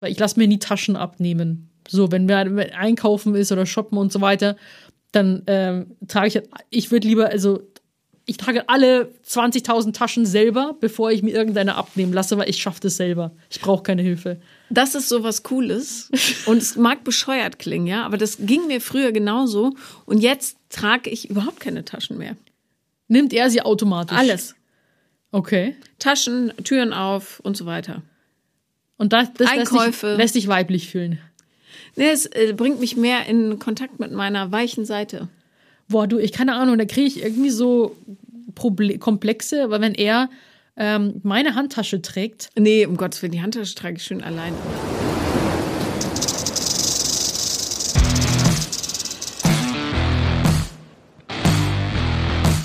Weil ich lasse mir nie Taschen abnehmen. So, wenn wir einkaufen ist oder shoppen und so weiter, dann ähm, trage ich, ich würde lieber, also ich trage alle 20.000 Taschen selber, bevor ich mir irgendeine abnehmen lasse, weil ich schaffe das selber. Ich brauche keine Hilfe. Das ist so was Cooles. Und es mag bescheuert klingen, ja, aber das ging mir früher genauso. Und jetzt trage ich überhaupt keine Taschen mehr. Nimmt er sie automatisch? Alles. Okay. Taschen, Türen auf und so weiter. Und das, das lässt, Einkäufe. dich, lässt dich weiblich fühlen. Nee, es äh, bringt mich mehr in Kontakt mit meiner weichen Seite. Boah, du, ich keine Ahnung, da kriege ich irgendwie so Proble Komplexe, weil wenn er ähm, meine Handtasche trägt, Nee, um Gottes Willen, die Handtasche trage ich schön alleine.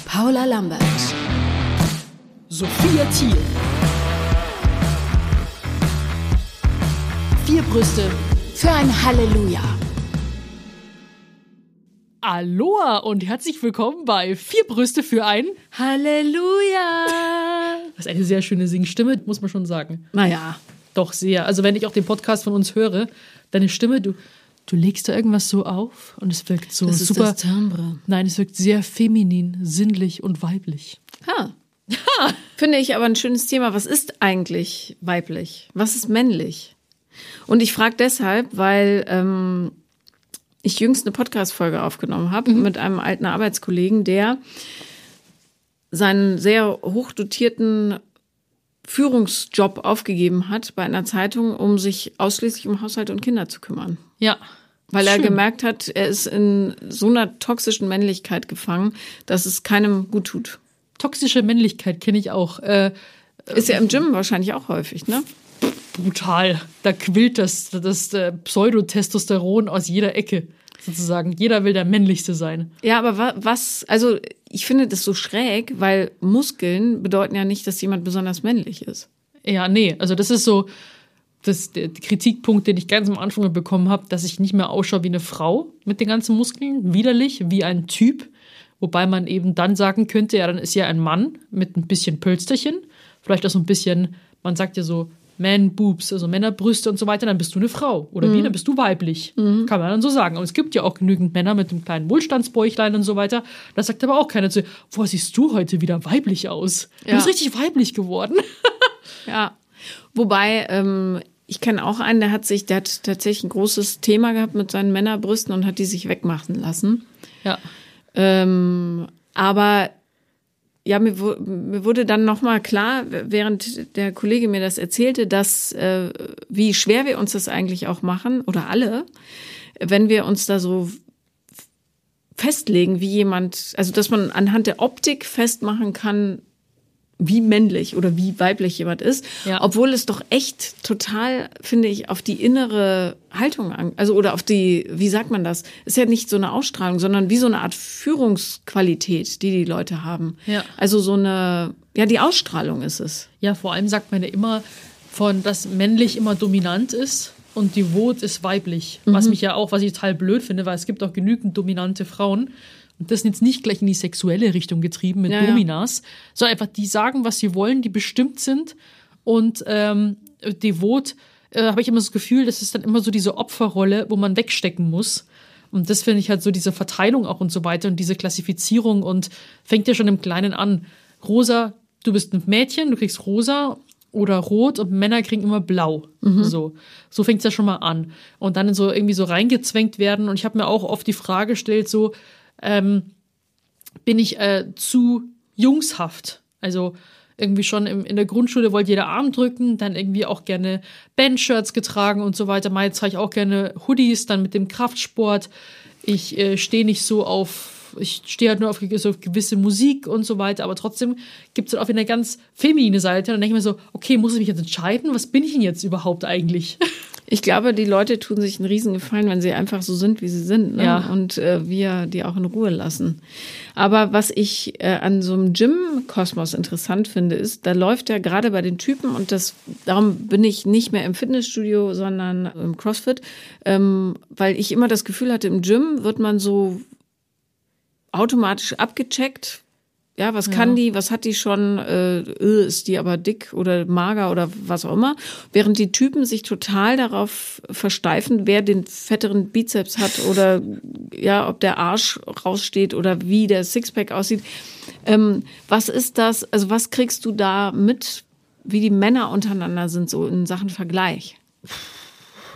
Paula Lambert. Sophia Thiel. Vier Brüste für ein Halleluja. Aloha und herzlich willkommen bei Vier Brüste für ein. Halleluja. Das ist eine sehr schöne Singstimme, muss man schon sagen. Naja, Doch sehr. Also wenn ich auch den Podcast von uns höre, deine Stimme, du, du legst da irgendwas so auf und es wirkt so das ist super. das Timbre. Nein, es wirkt sehr feminin, sinnlich und weiblich. Ha. Finde ich aber ein schönes Thema. Was ist eigentlich weiblich? Was ist männlich? Und ich frage deshalb, weil ähm, ich jüngst eine Podcast-Folge aufgenommen habe mit einem alten Arbeitskollegen, der seinen sehr hochdotierten Führungsjob aufgegeben hat bei einer Zeitung, um sich ausschließlich um Haushalt und Kinder zu kümmern. Ja. Weil er Schön. gemerkt hat, er ist in so einer toxischen Männlichkeit gefangen, dass es keinem gut tut. Toxische Männlichkeit kenne ich auch. Äh, Ist ja im Gym wahrscheinlich auch häufig, ne? Brutal. Da quillt das, das äh, Pseudotestosteron aus jeder Ecke, sozusagen. Jeder will der Männlichste sein. Ja, aber wa was, also ich finde das so schräg, weil Muskeln bedeuten ja nicht, dass jemand besonders männlich ist. Ja, nee, also das ist so das, der Kritikpunkt, den ich ganz am Anfang bekommen habe, dass ich nicht mehr ausschaue wie eine Frau mit den ganzen Muskeln, widerlich, wie ein Typ. Wobei man eben dann sagen könnte, ja, dann ist ja ein Mann mit ein bisschen Pölsterchen, vielleicht auch so ein bisschen, man sagt ja so Man-Boobs, also Männerbrüste und so weiter, dann bist du eine Frau. Oder wie, dann bist du weiblich. Kann man dann so sagen. Und es gibt ja auch genügend Männer mit einem kleinen Wohlstandsbäuchlein und so weiter. Da sagt aber auch keiner zu, boah, siehst du heute wieder weiblich aus. Du Ja. bist richtig weiblich geworden. Ja. Wobei, ähm, ich kenne auch einen, der hat sich, der hat tatsächlich ein großes Thema gehabt mit seinen Männerbrüsten und hat die sich wegmachen lassen. ja. Ähm, aber ja, mir, mir wurde dann nochmal klar, während der Kollege mir das erzählte, dass äh, wie schwer wir uns das eigentlich auch machen, oder alle, wenn wir uns da so festlegen, wie jemand, also dass man anhand der Optik festmachen kann, wie männlich oder wie weiblich jemand ist, Ja. obwohl es doch echt total, finde ich, auf die innere Haltung an, also oder auf die, wie sagt man das? Ist ja nicht so eine Ausstrahlung, sondern wie so eine Art Führungsqualität, die die Leute haben. Ja. Also so eine, ja, die Ausstrahlung ist es. Ja, vor allem sagt man ja immer von, dass männlich immer dominant ist und devot ist weiblich. Was mich ja auch, was ich total blöd finde, weil es gibt auch genügend dominante Frauen. Und das sind jetzt nicht gleich in die sexuelle Richtung getrieben mit Ja, ja. Dominas, sondern einfach die sagen, was sie wollen, die bestimmt sind. Und ähm, devot äh, habe ich immer das Gefühl, das ist dann immer so diese Opferrolle, wo man wegstecken muss. Und das finde ich halt so diese Verteilung auch und so weiter und diese Klassifizierung und fängt ja schon im Kleinen an. Rosa, du bist ein Mädchen, du kriegst rosa oder rot und Männer kriegen immer blau. So, so fängt es ja schon mal an. Und dann so irgendwie so reingezwängt werden. Und ich habe mir auch oft die Frage gestellt, so, ähm, bin ich äh, zu jungshaft? Also irgendwie schon im, in der Grundschule wollte jeder Arm drücken, dann irgendwie auch gerne Bandshirts getragen und so weiter. Mal trage ich auch gerne Hoodies, dann mit dem Kraftsport. Ich äh, stehe nicht so auf, ich stehe halt nur auf, auf gewisse Musik und so weiter, aber trotzdem gibt es halt auch wieder eine ganz feminine Seite. Und dann denke ich mir so, okay, muss ich mich jetzt entscheiden? Was bin ich denn jetzt überhaupt eigentlich? Ich glaube, die Leute tun sich einen Riesengefallen, wenn sie einfach so sind, wie sie sind. Ne? Ja. Und äh, wir die auch in Ruhe lassen. Aber was ich äh, an so einem Gym-Kosmos interessant finde, ist, da läuft ja gerade bei den Typen, und das darum bin ich nicht mehr im Fitnessstudio, sondern im CrossFit, ähm, weil ich immer das Gefühl hatte, im Gym wird man so automatisch abgecheckt, Ja, was kann die, was hat die schon, äh, äh, ist die aber dick oder mager oder was auch immer. Während die Typen sich total darauf versteifen, wer den fetteren Bizeps hat oder ja, ob der Arsch raussteht oder wie der Sixpack aussieht. Ähm, was ist das, also was kriegst du da mit, wie die Männer untereinander sind, so in Sachen Vergleich?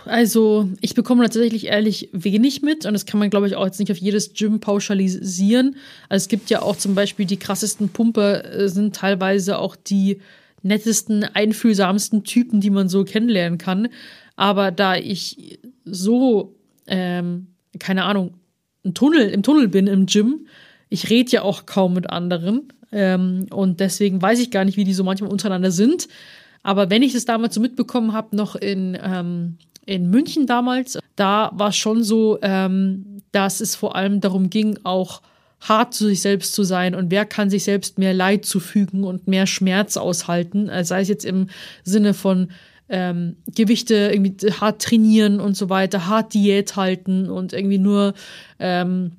Also, ich bekomme tatsächlich ehrlich wenig mit und das kann man, glaube ich, auch jetzt nicht auf jedes Gym pauschalisieren. Also, es gibt ja auch zum Beispiel die krassesten Pumper, äh, sind teilweise auch die nettesten, einfühlsamsten Typen, die man so kennenlernen kann. Aber da ich so, ähm, keine Ahnung, ein Tunnel, im Tunnel bin im Gym, ich rede ja auch kaum mit anderen. Ähm, und deswegen weiß ich gar nicht, wie die so manchmal untereinander sind. Aber wenn ich das damals so mitbekommen habe, noch in, ähm, in München damals, da war es schon so, ähm, dass es vor allem darum ging, auch hart zu sich selbst zu sein und wer kann sich selbst mehr Leid zufügen und mehr Schmerz aushalten, äh, sei es jetzt im Sinne von ähm, Gewichte irgendwie hart trainieren und so weiter, hart Diät halten und irgendwie nur ähm,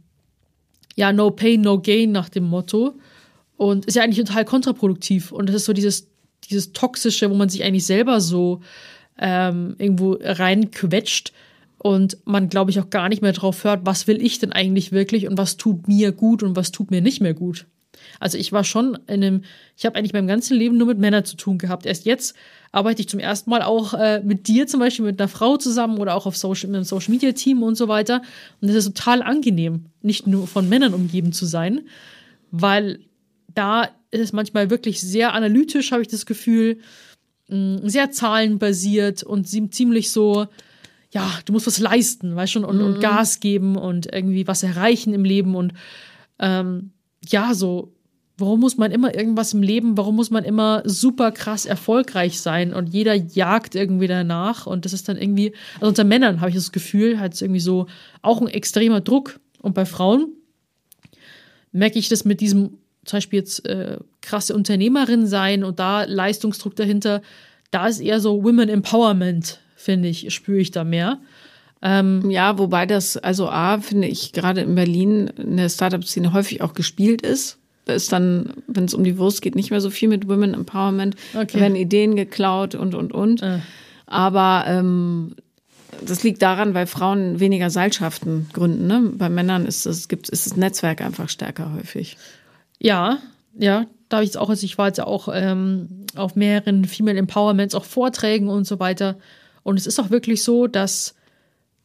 ja no pain no gain nach dem Motto. Und ist ja eigentlich total kontraproduktiv. Und das ist so dieses dieses toxische, wo man sich eigentlich selber so ähm, irgendwo reinquetscht und man, glaube ich, auch gar nicht mehr drauf hört, was will ich denn eigentlich wirklich und was tut mir gut und was tut mir nicht mehr gut. Also ich war schon in einem, ich habe eigentlich mein ganzes Leben nur mit Männern zu tun gehabt. Erst jetzt arbeite ich zum ersten Mal auch äh, mit dir zum Beispiel, mit einer Frau zusammen oder auch auf Social, mit einem Social Media Team und so weiter. Und es ist total angenehm, nicht nur von Männern umgeben zu sein, weil da ist es manchmal wirklich sehr analytisch, habe ich das Gefühl sehr zahlenbasiert und ziemlich so, ja, du musst was leisten, weißt schon, und, mhm. und Gas geben und irgendwie was erreichen im Leben und ähm, ja, so, warum muss man immer irgendwas im Leben, warum muss man immer super krass erfolgreich sein und jeder jagt irgendwie danach und das ist dann irgendwie, also unter Männern habe ich das Gefühl, es irgendwie so auch ein extremer Druck und bei Frauen merke ich das mit diesem zum Beispiel jetzt äh, krasse Unternehmerin sein und da Leistungsdruck dahinter, da ist eher so Women Empowerment, finde ich, spüre ich da mehr. Ähm, ja, wobei das, also A, finde ich, gerade in Berlin in der Startup-Szene häufig auch gespielt ist. Da ist dann, wenn es um die Wurst geht, nicht mehr so viel mit Women Empowerment. Okay. Da werden Ideen geklaut und, und, und. Äh. Aber ähm, das liegt daran, weil Frauen weniger Seilschaften gründen. Ne? Bei Männern ist das, gibt, ist das Netzwerk einfach stärker häufig. Ja, ja, da habe ich jetzt auch, also ich war jetzt auch ähm, auf mehreren Female Empowerments, auch Vorträgen und so weiter. Und es ist auch wirklich so, dass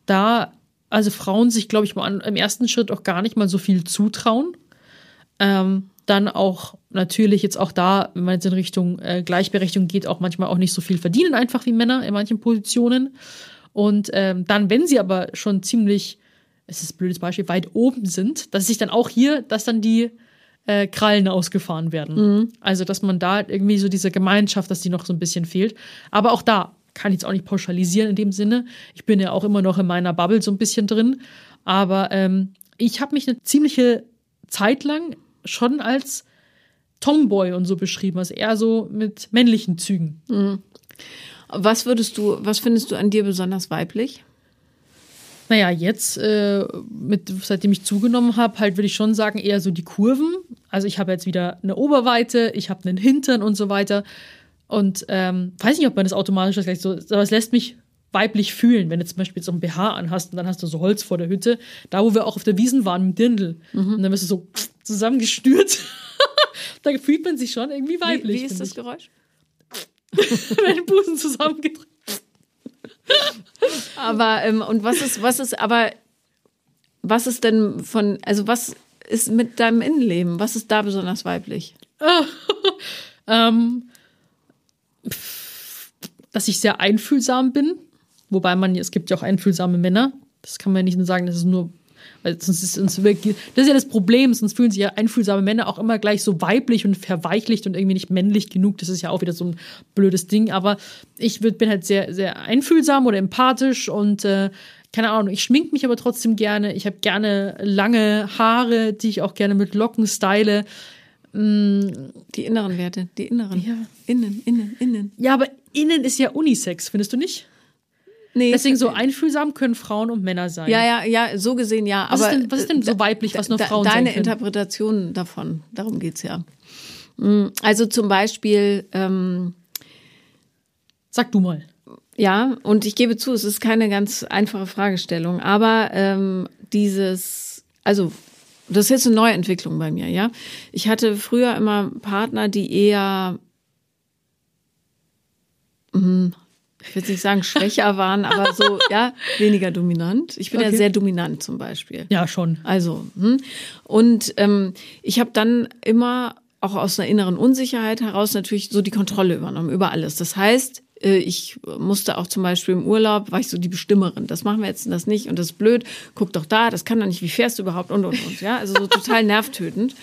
da, also Frauen sich, glaube ich, mal im ersten Schritt auch gar nicht mal so viel zutrauen. Ähm, dann auch natürlich jetzt auch da, wenn man jetzt in Richtung äh, Gleichberechtigung geht, auch manchmal auch nicht so viel verdienen, einfach wie Männer in manchen Positionen. Und ähm, dann, wenn sie aber schon ziemlich, es ist ein blödes Beispiel, weit oben sind, dass sich dann auch hier, dass dann die äh, Krallen ausgefahren werden. Mhm. Also, dass man da irgendwie so diese Gemeinschaft, dass die noch so ein bisschen fehlt. Aber auch da kann ich es auch nicht pauschalisieren in dem Sinne. Ich bin ja auch immer noch in meiner Bubble so ein bisschen drin. Aber ähm, ich habe mich eine ziemliche Zeit lang schon als Tomboy und so beschrieben, also eher so mit männlichen Zügen. Mhm. Was würdest du, was findest du an dir besonders weiblich? Naja, jetzt, äh, mit, seitdem ich zugenommen habe, halt würde ich schon sagen, eher so die Kurven. Also ich habe jetzt wieder eine Oberweite, ich habe einen Hintern und so weiter. Und ähm, weiß nicht, ob man das automatisch gleich so, aber es lässt mich weiblich fühlen, wenn du zum Beispiel so ein BH anhast und dann hast du so Holz vor der Hütte. Da, wo wir auch auf der Wiesen waren mit Dirndl. Mhm. Und dann wirst du so zusammengestürt. da fühlt man sich schon irgendwie weiblich. Wie, wie ist das. Geräusch? wenn Busen zusammengedrückt aber ähm, und was ist, was ist, aber was ist denn von, also was ist mit deinem Innenleben? Was ist da besonders weiblich? ähm, dass ich sehr einfühlsam bin. Wobei man, es gibt ja auch einfühlsame Männer. Das kann man ja nicht nur sagen, das ist nur weil sonst ist uns wirklich, das ist ja das Problem, sonst fühlen sich ja einfühlsame Männer auch immer gleich so weiblich und verweichlicht und irgendwie nicht männlich genug. Das ist ja auch wieder so ein blödes Ding. Aber ich bin halt sehr, sehr einfühlsam oder empathisch und äh, keine Ahnung, ich schmink mich aber trotzdem gerne. Ich habe gerne lange Haare, die ich auch gerne mit Locken style. Mm. Die inneren Werte, die inneren. Ja. Innen, innen, innen. Ja, aber innen ist ja Unisex, findest du nicht? Nee. Deswegen so einfühlsam können Frauen und Männer sein. Ja, ja, ja, so gesehen ja. Was, aber ist, denn, was ist denn so weiblich, was nur Frauen Deine? Interpretation davon, darum geht's ja. Mm, Also zum Beispiel, ähm, Sag du mal. ja, und ich gebe zu, es ist keine ganz einfache Fragestellung, aber ähm, dieses, also das ist jetzt eine neue Entwicklung bei mir, ja. Ich hatte früher immer Partner, die eher, hm, ich will nicht sagen schwächer waren, aber so, ja, weniger dominant. Ich bin ja Okay. sehr dominant zum Beispiel. Ja, schon. Also, hm. und ähm, ich habe dann immer auch aus einer inneren Unsicherheit heraus natürlich so die Kontrolle übernommen über alles. Das heißt, äh, ich musste auch zum Beispiel im Urlaub, war ich so die Bestimmerin. Das machen wir jetzt und das nicht und das ist blöd. Guck doch da, das kann doch nicht. Wie fährst du überhaupt und und und. Ja, also so total nervtötend.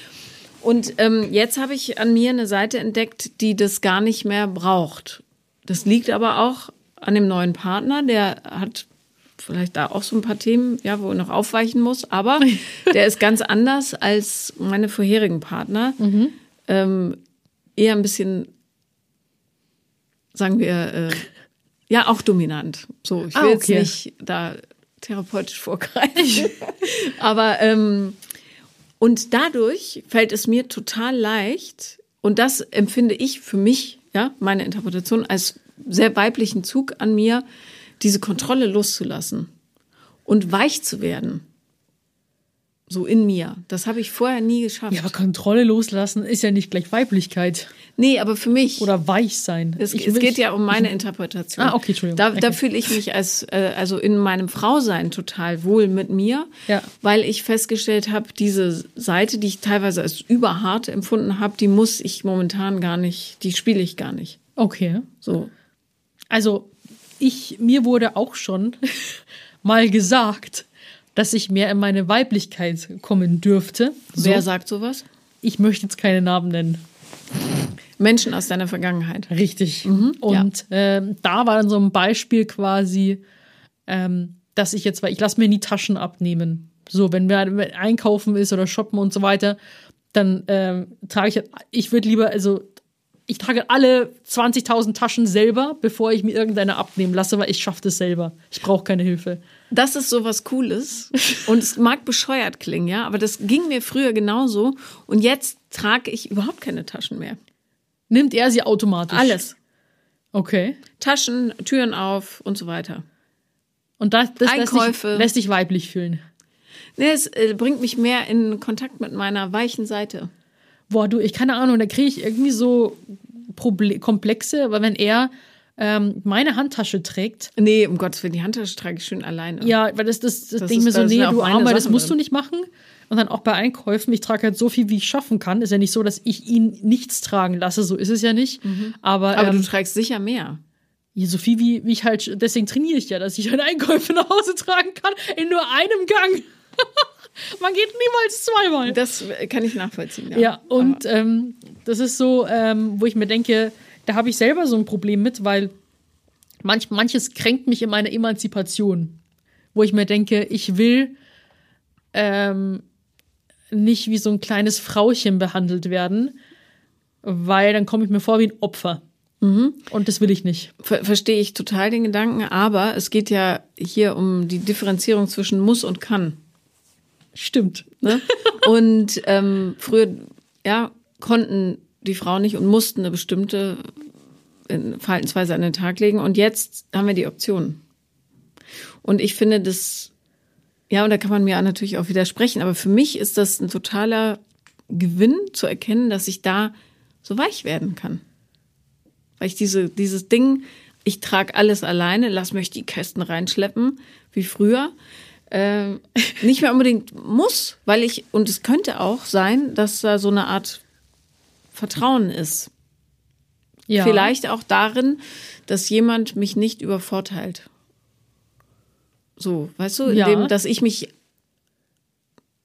Und ähm, jetzt habe ich an mir eine Seite entdeckt, die das gar nicht mehr braucht. Das liegt aber auch an dem neuen Partner, der hat vielleicht da auch so ein paar Themen, ja, wo er noch aufweichen muss, aber der ist ganz anders als meine vorherigen Partner. Ähm, eher ein bisschen, sagen wir, äh, ja, auch dominant. So, ich will Ah, jetzt okay. nicht da therapeutisch vorgreifen. aber ähm, und dadurch fällt es mir total leicht, und das empfinde ich für mich, ja, meine Interpretation, als sehr weiblichen Zug an mir, diese Kontrolle loszulassen und weich zu werden. So in mir. Das habe ich vorher nie geschafft. Ja, aber Kontrolle loslassen ist ja nicht gleich Weiblichkeit Nee, aber für mich. oder weich sein. Es, es geht ja um meine Interpretation. Ah, okay, Entschuldigung. Da, da Okay. fühle ich mich als, äh, also in meinem Frausein total wohl mit mir, Ja. weil ich festgestellt habe, diese Seite, die ich teilweise als überhart empfunden habe, die muss ich momentan gar nicht, die spiele ich gar nicht. Okay. So. Also, ich, mir wurde auch schon mal gesagt, dass ich mehr in meine Weiblichkeit kommen dürfte. So. Wer sagt sowas? Ich möchte jetzt keine Namen nennen. Menschen aus deiner Vergangenheit. Richtig. Mhm, Und ähm, da war dann so ein Beispiel quasi, ähm, dass ich jetzt, weil ich lasse mir nie Taschen abnehmen. So, wenn wir wenn einkaufen ist oder shoppen und so weiter, dann ähm, trage ich, ich würde lieber, also ich trage alle 20.000 Taschen selber, bevor ich mir irgendeine abnehmen lasse, weil ich schaffe das selber. Ich brauche keine Hilfe. Das ist sowas Cooles. Und es mag bescheuert klingen, ja, aber das ging mir früher genauso. Und jetzt trage ich überhaupt keine Taschen mehr. Nimmt er sie automatisch? Alles. Okay. Taschen, Türen auf und so weiter. Und das, das lässt, dich, Einkäufe. lässt dich weiblich fühlen. Nee, es äh, bringt mich mehr in Kontakt mit meiner weichen Seite. Boah, du, ich keine Ahnung, da kriege ich irgendwie so Proble Komplexe, weil wenn er ähm, meine Handtasche trägt, Nee, um Gottes Willen, die Handtasche trage ich schön alleine. ja, weil das, das, das, Das denke ich mir so, nee, du Armer, das musst du drin. nicht machen. Und dann auch bei Einkäufen, ich trage halt so viel, wie ich schaffen kann. Ist ja nicht so, dass ich ihn nichts tragen lasse, so ist es ja nicht. Aber, Mhm. Aber ähm, du trägst sicher mehr. ja, so viel, wie, wie ich halt, deswegen trainiere ich ja, dass ich halt Einkäufe nach Hause tragen kann, in nur einem Gang. Man geht niemals zweimal. Das kann ich nachvollziehen. Ja, Ja, und ähm, das ist so, ähm, wo ich mir denke, da habe ich selber so ein Problem mit, weil manch, manches kränkt mich in meiner Emanzipation. Wo ich mir denke, ich will ähm, nicht wie so ein kleines Frauchen behandelt werden, weil dann komme ich mir vor wie ein Opfer. Und das will ich nicht. Ver verstehe ich total den Gedanken, aber es geht ja hier um die Differenzierung zwischen muss und kann. Stimmt. Ne? Und ähm, früher, ja, konnten die Frauen nicht und mussten eine bestimmte äh, Verhaltensweise an den Tag legen. Und jetzt haben wir die Option. Und ich finde das, ja, und da kann man mir natürlich auch widersprechen, aber für mich ist das ein totaler Gewinn zu erkennen, dass ich da so weich werden kann. Weil ich diese, dieses Ding, ich trage alles alleine, lass mich die Kästen reinschleppen, wie früher, äh, nicht mehr unbedingt muss, weil ich, und es könnte auch sein, dass da so eine Art Vertrauen ist. Ja. Vielleicht auch darin, dass jemand mich nicht übervorteilt. So, weißt du, Ja. indem, dass ich mich,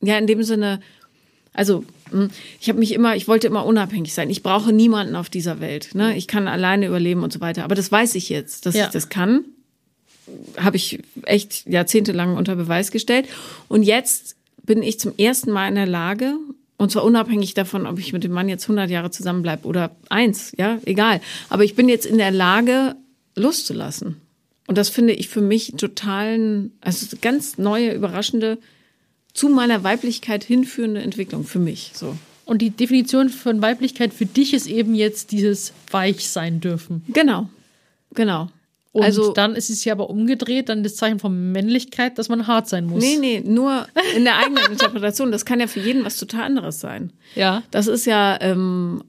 ja, in dem Sinne, also hm, ich habe mich immer, ich wollte immer unabhängig sein. Ich brauche niemanden auf dieser Welt. Ne? Ich kann alleine überleben und so weiter. Aber das weiß ich jetzt, dass Ja. ich das kann. Habe ich echt jahrzehntelang unter Beweis gestellt. Und jetzt bin ich zum ersten Mal in der Lage, und zwar unabhängig davon, ob ich mit dem Mann jetzt 100 Jahre zusammenbleibe oder eins, ja, egal. Aber ich bin jetzt in der Lage, loszulassen. Und das finde ich für mich totalen, also ganz neue, überraschende, zu meiner Weiblichkeit hinführende Entwicklung für mich. So. Und die Definition von Weiblichkeit für dich ist eben jetzt dieses weich sein dürfen. Genau. Genau. Und Also- dann ist es ja aber umgedreht, dann das Zeichen von Männlichkeit, dass man hart sein muss. Nee, nee, nur in der eigenen Interpretation. Das kann ja für jeden was total anderes sein. Ja. Das ist ja, ähm,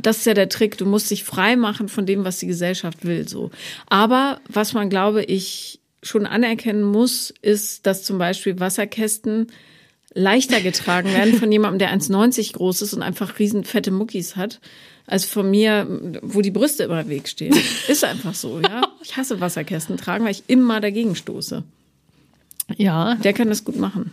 das ist ja der Trick. Du musst dich frei machen von dem, was die Gesellschaft will, so. Aber was man, glaube ich, schon anerkennen muss, ist, dass zum Beispiel Wasserkästen leichter getragen werden von jemandem, der 1,90 groß ist und einfach riesen fette Muckis hat, als von mir, wo die Brüste immer im Weg stehen. Ist einfach so, ja. Ich hasse Wasserkästen tragen, weil ich immer dagegen stoße. Ja. Der kann das gut machen.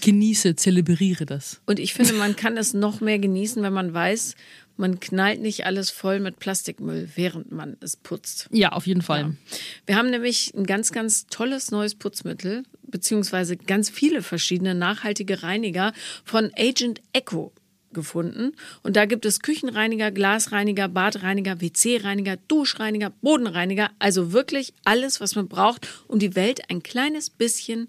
Genieße, zelebriere das. Und ich finde, man kann es noch mehr genießen, wenn man weiß, man knallt nicht alles voll mit Plastikmüll, während man es putzt. Ja, auf jeden Fall. Wir haben nämlich ein ganz, ganz tolles neues Putzmittel, beziehungsweise ganz viele verschiedene nachhaltige Reiniger von Agent Echo gefunden. Und da gibt es Küchenreiniger, Glasreiniger, Badreiniger, WC-Reiniger, Duschreiniger, Bodenreiniger. Also wirklich alles, was man braucht, um die Welt ein kleines bisschen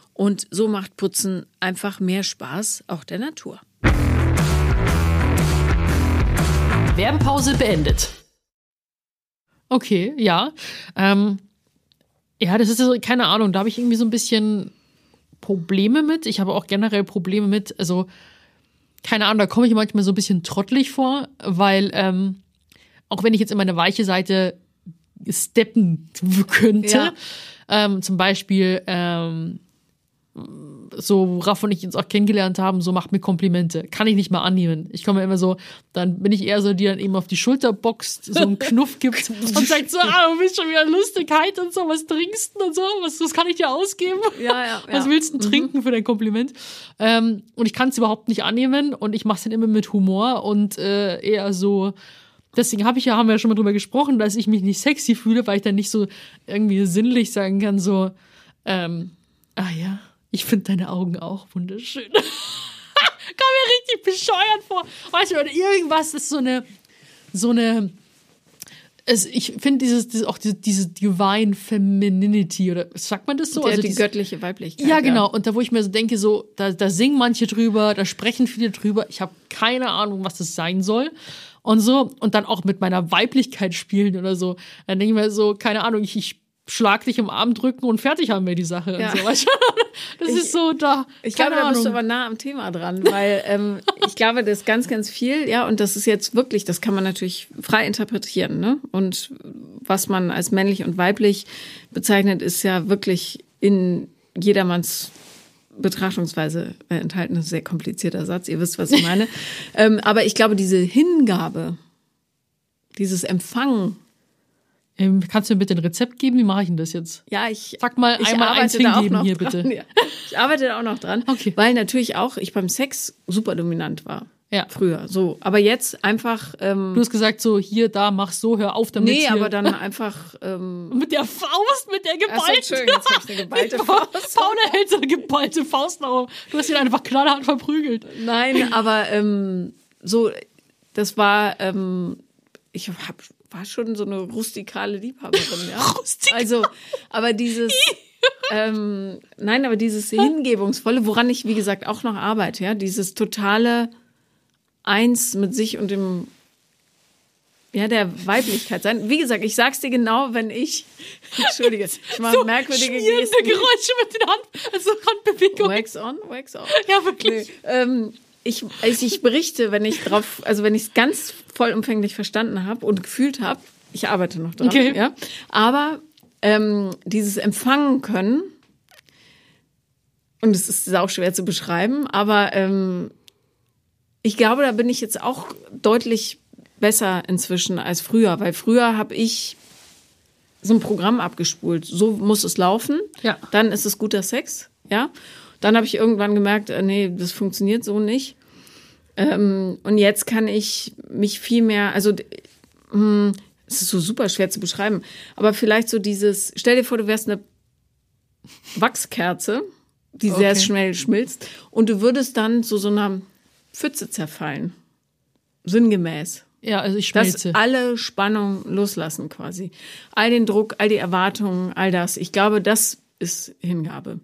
und so macht Putzen einfach mehr Spaß, auch der Natur. Werbepause beendet. Okay, ja. Ähm, ja, das ist so, keine Ahnung, da habe ich irgendwie so ein bisschen Probleme mit. Ich habe auch generell Probleme mit, also, keine Ahnung, da komme ich manchmal so ein bisschen trottelig vor, weil, ähm, auch wenn ich jetzt in meine weiche Seite steppen könnte, Ja. ähm, zum Beispiel, ähm, so, worauf und ich uns auch kennengelernt haben, so macht mir Komplimente. Kann ich nicht mal annehmen. Ich komme immer so, dann bin ich eher so, die dann eben auf die Schulter boxt, so einen Knuff gibt und sagt so, ah, du bist schon wieder Lustigkeit und so, was trinkst du und so, was, was kann ich dir ausgeben? Ja, ja, Was ja. willst du denn trinken für dein Kompliment? Ähm, und ich kann es überhaupt nicht annehmen und ich mache es dann immer mit Humor und äh, eher so, Deswegen habe ich ja, haben wir ja schon mal drüber gesprochen, dass ich mich nicht sexy fühle, weil ich dann nicht so irgendwie sinnlich sagen kann, so, ähm, ah ja, ich finde deine Augen auch wunderschön. Kam mir richtig bescheuert vor. Weißt du, oder irgendwas ist so eine, so eine, es, ich finde dieses, dieses, auch diese, diese Divine Femininity, oder sagt man das so? Der, die dieses- göttliche Weiblichkeit. ja, genau. Und da, wo ich mir so denke, so, da, da singen manche drüber, da sprechen viele drüber. Ich habe keine Ahnung, was das sein soll. Und so, und dann auch mit meiner Weiblichkeit spielen oder so. Dann denke ich mir so, keine Ahnung, ich, ich schlag dich im Arm drücken und fertig haben wir die Sache. Ja. Und so. Das ist so da. Ich glaube, da bist du aber nah am Thema dran, weil ähm, ich glaube, das ist ganz, ganz viel, ja, und das ist jetzt wirklich, das kann man natürlich frei interpretieren, ne? Und was man als männlich und weiblich bezeichnet, ist ja wirklich in jedermanns Betrachtungsweise äh, enthalten. Das ist ein sehr komplizierter Satz, ihr wisst, was ich meine. ähm, aber ich glaube, diese Hingabe, dieses Empfangen Ähm, kannst du mir bitte ein Rezept geben? Wie mache ich denn das jetzt? Ja, ich. Sag mal ich einmal eins arbeite da auch hingeben noch hier, dran. bitte. Ja. Ich arbeite da auch noch dran, Okay. weil natürlich auch ich beim Sex super dominant war. Ja. Früher. So. Aber jetzt einfach. Ähm, Du hast gesagt, so hier, da, mach so, hör auf damit. nee, hier. aber dann einfach. Ähm, Mit der Faust, mit der Ach so, geballten. Entschuldigung, jetzt hab ich eine geballte Faust. Paula hält so eine geballte Faust oben. Du hast ihn einfach knallhart verprügelt. Nein, aber ähm, so, das war, ähm, ich hab, war schon so eine rustikale Liebhaberin, ja. Rustikal. Also, aber dieses, ähm, nein, aber dieses Hingebungsvolle, woran ich, wie gesagt, auch noch arbeite, ja, dieses totale Eins mit sich und dem, ja, der Weiblichkeit sein. Wie gesagt, ich sag's dir genau, wenn ich, entschuldige, ich mache merkwürdige schmierende Gesten. Geräusche mit den Hand, also Handbewegungen. Wax on, wax off. Ja, wirklich. Nee, ähm, ich, also ich berichte, wenn ich drauf, also wenn ich es ganz vollumfänglich verstanden habe und gefühlt habe, ich arbeite noch dran, Okay. ja. Aber ähm, dieses Empfangen können, und es ist auch schwer zu beschreiben, aber ähm, ich glaube, da bin ich jetzt auch deutlich besser inzwischen als früher, weil früher habe ich so ein Programm abgespult. So muss es laufen. Ja. Dann ist es guter Sex. Ja. Dann habe ich irgendwann gemerkt, äh, nee, das funktioniert so nicht. Ähm, und jetzt kann ich mich viel mehr, also hm, es ist so super schwer zu beschreiben, aber vielleicht so dieses, stell dir vor, du wärst eine Wachskerze, die sehr Okay. schnell schmilzt und du würdest dann zu so einer Pfütze zerfallen. Sinngemäß Ja, also ich dass schmelze. alle Spannung loslassen quasi. All den Druck, all die Erwartungen, all das. Ich glaube, das ist Hingabe.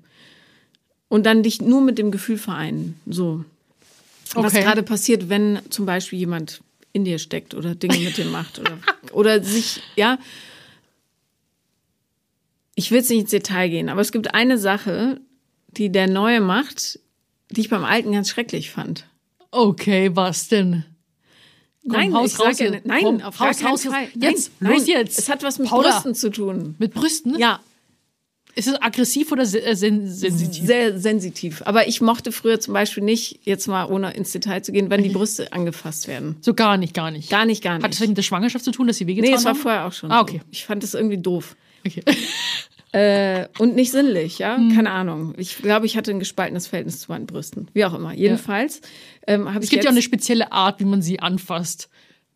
Und dann dich nur mit dem Gefühl vereinen. So. Was Okay. gerade passiert, wenn zum Beispiel jemand in dir steckt oder Dinge mit dir macht oder, oder sich, ja. Ich will jetzt nicht ins Detail gehen, aber es gibt eine Sache, die der Neue macht, die ich beim Alten ganz schrecklich fand. Okay, was denn? Komm, Nein, Haus ich raus nicht- nein, Komm, auf gar Haus, keinen Haus, Fall. Jetzt, nein, los nein. jetzt. Es hat was mit Paula. Brüsten zu tun. Mit Brüsten? Ja, Ist es aggressiv oder se- äh, sen sensitiv? sehr sensitiv. Aber ich mochte früher zum Beispiel nicht, jetzt mal ohne ins Detail zu gehen, wenn die Brüste angefasst werden. So gar nicht, gar nicht. Gar nicht, gar Hat das nicht. mit der Schwangerschaft zu tun, dass sie wehgetan Nee, es war haben? vorher auch schon. Ah, so. okay. Ich fand das irgendwie doof. Okay. Äh, und nicht sinnlich, ja? Hm. Keine Ahnung. Ich glaube, ich hatte ein gespaltenes Verhältnis zu meinen Brüsten. Wie auch immer. Jedenfalls ähm, habe ich Es gibt ja auch eine spezielle Art, wie man sie anfasst.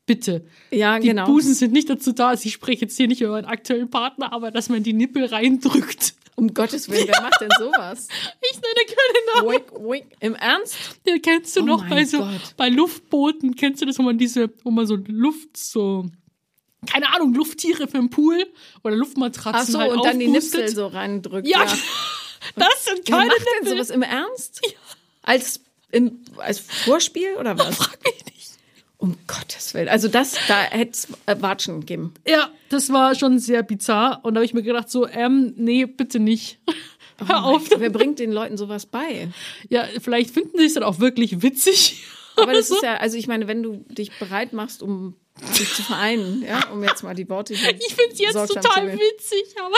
Bitte. Ja, Die genau. Busen sind nicht dazu da, also ich spreche jetzt hier nicht über meinen aktuellen Partner, aber dass man die Nippel reindrückt. Um Gottes Willen, wer macht denn sowas? Ich nenne keinen Namen. Wink, wink. Im Ernst? Den kennst du Oh noch bei so, Gott. bei Luftbooten, kennst du das, wo man diese, wo man so Luft so, keine Ahnung, Lufttiere für den Pool oder Luftmatratzen Ach so, halt und dann die? Nippel so reindrückt. Ja, das sind Wer keine macht denn Nippel. sowas im Ernst? Als, im, als Vorspiel oder was? Frag mich nicht. Um Gottes Willen. Also das, da hätte es äh, Watschen gegeben. Ja, das war schon sehr bizarr und da habe ich mir gedacht so, ähm, nee, bitte nicht. Hör auf. Wer bringt den Leuten sowas bei? Ja, vielleicht finden sie es dann auch wirklich witzig. Aber das ist ja, also ich meine, wenn du dich bereit machst, um dich zu vereinen, ja, um jetzt mal die Worte hier Ich finde es jetzt total witzig, aber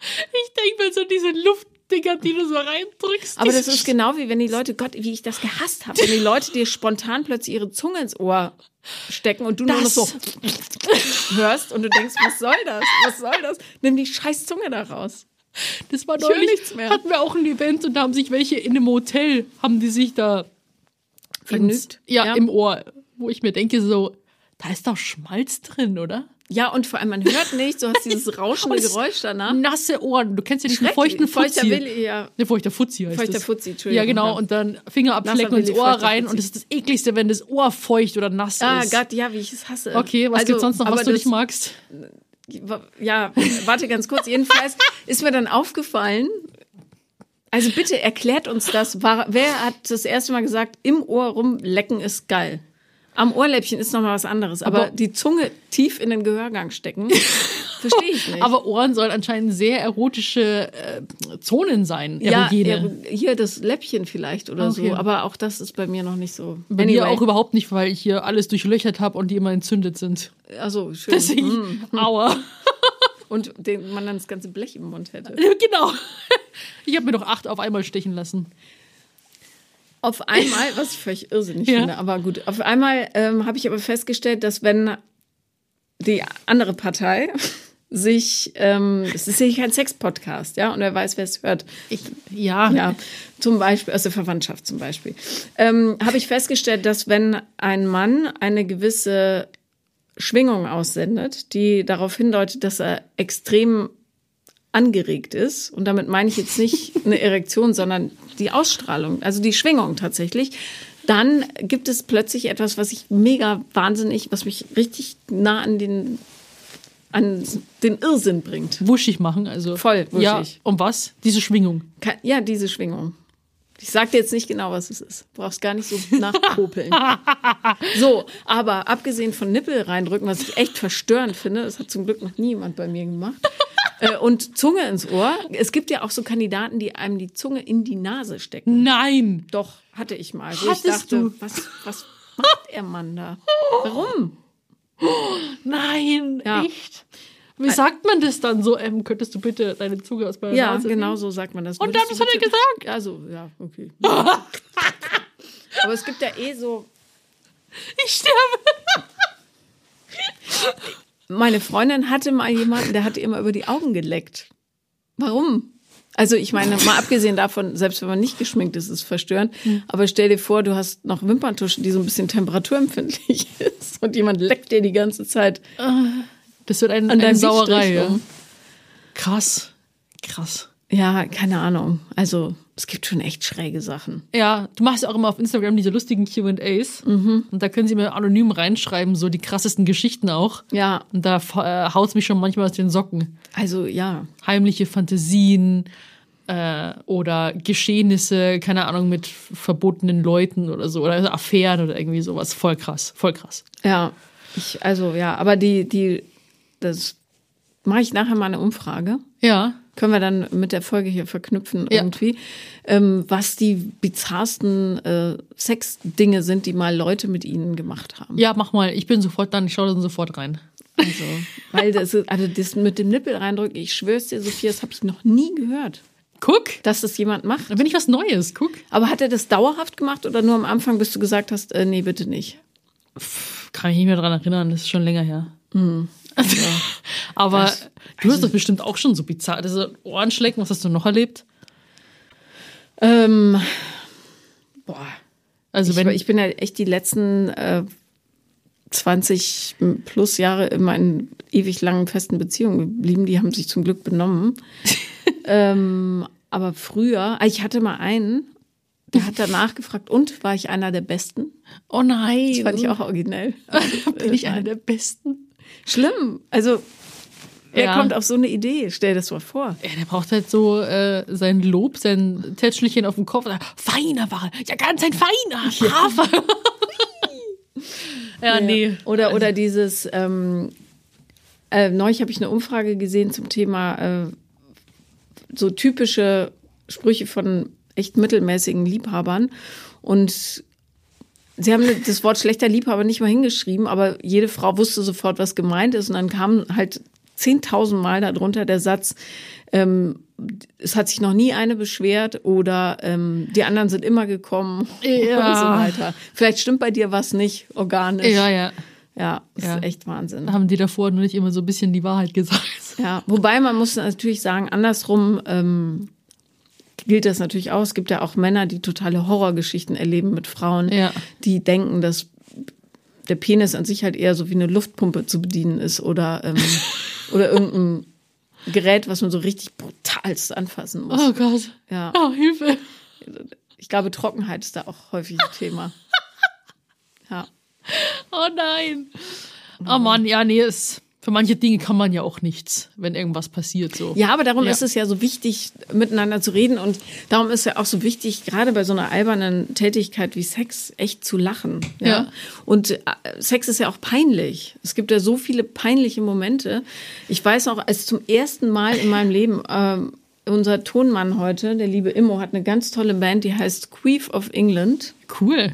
ich denke mir so diese Luftdinger, du so reindrückst. Aber das ist genau wie wenn die Leute, Gott, wie ich das gehasst habe, wenn die Leute dir spontan plötzlich ihre Zunge ins Ohr stecken und du nur noch Das- so hörst und du denkst, was soll das? Was soll das? Nimm die scheiß Zunge da raus. Das war neulich, nichts mehr. hatten wir auch ein Event und da haben sich welche in einem Hotel, haben die sich da Vergnügt. ins- ja, Ja. im Ohr, wo ich mir denke so, da ist doch Schmalz drin, oder? Ja, und vor allem, man hört nicht, so hast dieses rauschende Geräusch danach. Nasse Ohren. Du kennst ja diesen feuchten Feuchter Fuzzi. Willi, ja. Ne, feuchter Fuzzi heißt Feuchter das. Fuzzi, Entschuldigung, Ja, genau. ja. Und dann Finger und ins Ohr feuchter rein. Fuzzi. Und das ist das ekligste, wenn das Ohr feucht oder nass Ah, ist. Gott, ja, wie ich es hasse. Okay, was Also, gibt's sonst noch, was du das- nicht magst? Ja, warte ganz kurz. Jedenfalls ist mir dann aufgefallen, also bitte erklärt uns das. War, wer hat das erste Mal gesagt, im Ohr rumlecken ist geil? Am Ohrläppchen ist noch mal was anderes, aber, Aber- die Zunge tief in den Gehörgang stecken, verstehe ich nicht. Aber Ohren sollen anscheinend sehr erotische äh, Zonen sein, ja, er- hier das Läppchen vielleicht oder Okay. so, aber auch das ist bei mir noch nicht so. Bei mir auch überhaupt nicht, weil ich hier alles durchlöchert habe und die immer entzündet sind. also schön. Deswegen, Mm. aua. Und den, man dann das ganze Blech im Mund hätte. genau. Ich habe mir doch acht auf einmal stechen lassen. Auf einmal, was ich völlig irrsinnig Ja. finde, aber gut, auf einmal ähm, habe ich aber festgestellt, dass wenn die andere Partei sich, ähm, es ist ja kein Sex-Podcast, ja, und wer weiß, wer es hört. Ich, ja. Ja, zum Beispiel, aus der Verwandtschaft zum Beispiel. Ähm, Habe ich festgestellt, dass wenn ein Mann eine gewisse Schwingung aussendet, die darauf hindeutet, dass er extrem angeregt ist, und damit meine ich jetzt nicht eine Erektion, sondern die Ausstrahlung, also die Schwingung tatsächlich, dann gibt es plötzlich etwas, was ich mega wahnsinnig, was mich richtig nah an den an den Irrsinn bringt. Wuschig machen, also. Voll wuschig. Ja, um was? Diese Schwingung. Ja, diese Schwingung. Ich sag dir jetzt nicht genau, was es ist. Brauchst gar nicht so nachpopeln. so, aber abgesehen von Nippel reindrücken, was ich echt verstörend finde, das hat zum Glück noch nie jemand bei mir gemacht. Äh, und Zunge ins Ohr. Es gibt ja auch so Kandidaten, die einem die Zunge in die Nase stecken. Nein! Doch, hatte ich mal. Wo ich Hattest dachte, du? was, was macht der Mann da? Warum? Nein! Ja. Echt? Wie sagt man das dann so? Ähm, könntest du bitte deine Zunge aus meiner Ja, Nase genau nehmen? so sagt man das. Und dann, du hat er bitte- gesagt? Ja, so, ja, okay. Aber es gibt ja eh so, Ich sterbe! meine Freundin hatte mal jemanden, der hat ihr immer über die Augen geleckt. Warum? Also ich meine, mal abgesehen davon, selbst wenn man nicht geschminkt ist, ist es verstörend. Aber stell dir vor, du hast noch Wimperntusche, die so ein bisschen temperaturempfindlich ist und jemand leckt dir die ganze Zeit Das wird ein, an eine. Sauerei. Ja. Krass. Krass. Ja, keine Ahnung. Also es gibt schon echt schräge Sachen. Ja, du machst ja auch immer auf Instagram diese lustigen QAs. Und da können sie mir anonym reinschreiben, so die krassesten Geschichten auch. Ja, Und da äh, haut's mich schon manchmal aus den Socken. also ja. Heimliche Fantasien äh, oder Geschehnisse, keine Ahnung, mit verbotenen Leuten oder so. Oder Affären oder irgendwie sowas. Voll krass, voll krass. Ja, ich, also ja, aber die, die, das mache ich nachher mal eine Umfrage. Ja. Können wir dann mit der Folge hier verknüpfen Ja. irgendwie, ähm, was die bizarrsten äh, Sexdinge sind, die mal Leute mit ihnen gemacht haben. Ja, mach mal. Ich bin sofort dann, ich schaue dann sofort rein. Also, weil das, ist- also das mit dem Nippel reindrücken, ich schwör's dir, Sophia, das habe ich noch nie gehört, Guck, dass das jemand macht. da bin ich was Neues. Guck. Aber hat er das dauerhaft gemacht oder nur am Anfang, bis du gesagt hast, äh, nee, bitte nicht? Kann mich nicht mehr dran erinnern, das ist schon länger her. Aber Das- du hast doch bestimmt auch schon so bizarr. Das ist Ohrenschlecken, was hast du noch erlebt? Ähm, boah, Also ich, wenn ich bin ja echt die letzten äh, 20 plus Jahre in meinen ewig langen festen Beziehungen geblieben. Die haben sich zum Glück benommen. ähm, aber früher, ah, ich hatte mal einen, der hat danach gefragt, und war ich einer der Besten? Oh nein. Das fand ich auch originell. bin ich einer der Besten. Schlimm. Also, wer Ja. kommt auf so eine Idee? Stell dir das mal vor. Ja, der braucht halt so äh, sein Lob, sein Tätschelchen auf dem Kopf. Feiner war er. Ja, ganz ein feiner. Braver. Ja, nee. Oder, oder dieses, ähm, äh, neulich habe ich eine Umfrage gesehen zum Thema äh, so typische Sprüche von echt mittelmäßigen Liebhabern. Und sie haben das Wort schlechter Liebhaber nicht mal hingeschrieben, aber jede Frau wusste sofort, was gemeint ist. Und dann kam halt 10.000 Mal darunter der Satz, ähm, es hat sich noch nie eine beschwert oder ähm, die anderen sind immer gekommen Ja. und so weiter. Vielleicht stimmt bei dir was nicht organisch. Ja, ja. Ja, das Ja. ist echt Wahnsinn. Haben die davor nur nicht immer so ein bisschen die Wahrheit gesagt. Ja, wobei man muss natürlich sagen, andersrum ähm, gilt das natürlich auch. Es gibt ja auch Männer, die totale Horrorgeschichten erleben mit Frauen, Ja. die denken, dass der Penis an sich halt eher so wie eine Luftpumpe zu bedienen ist oder, ähm, oder irgendein Gerät, was man so richtig brutalst anfassen muss. Oh Gott. Ja. Oh, Hilfe. Ich glaube, Trockenheit ist da auch häufig ein Thema. Ja. Oh nein. Oh Mann, ja, nee, es, für manche Dinge kann man ja auch nichts, wenn irgendwas passiert. So. Ja, aber darum Ja. ist es ja so wichtig, miteinander zu reden und darum ist ja auch so wichtig, gerade bei so einer albernen Tätigkeit wie Sex, echt zu lachen. Ja. Ja. Und äh, Sex ist ja auch peinlich. Es gibt ja so viele peinliche Momente. Ich weiß auch, als zum ersten Mal in meinem Leben, ähm, unser Tonmann heute, der liebe Immo, hat eine ganz tolle Band, die heißt Queef of England Cool.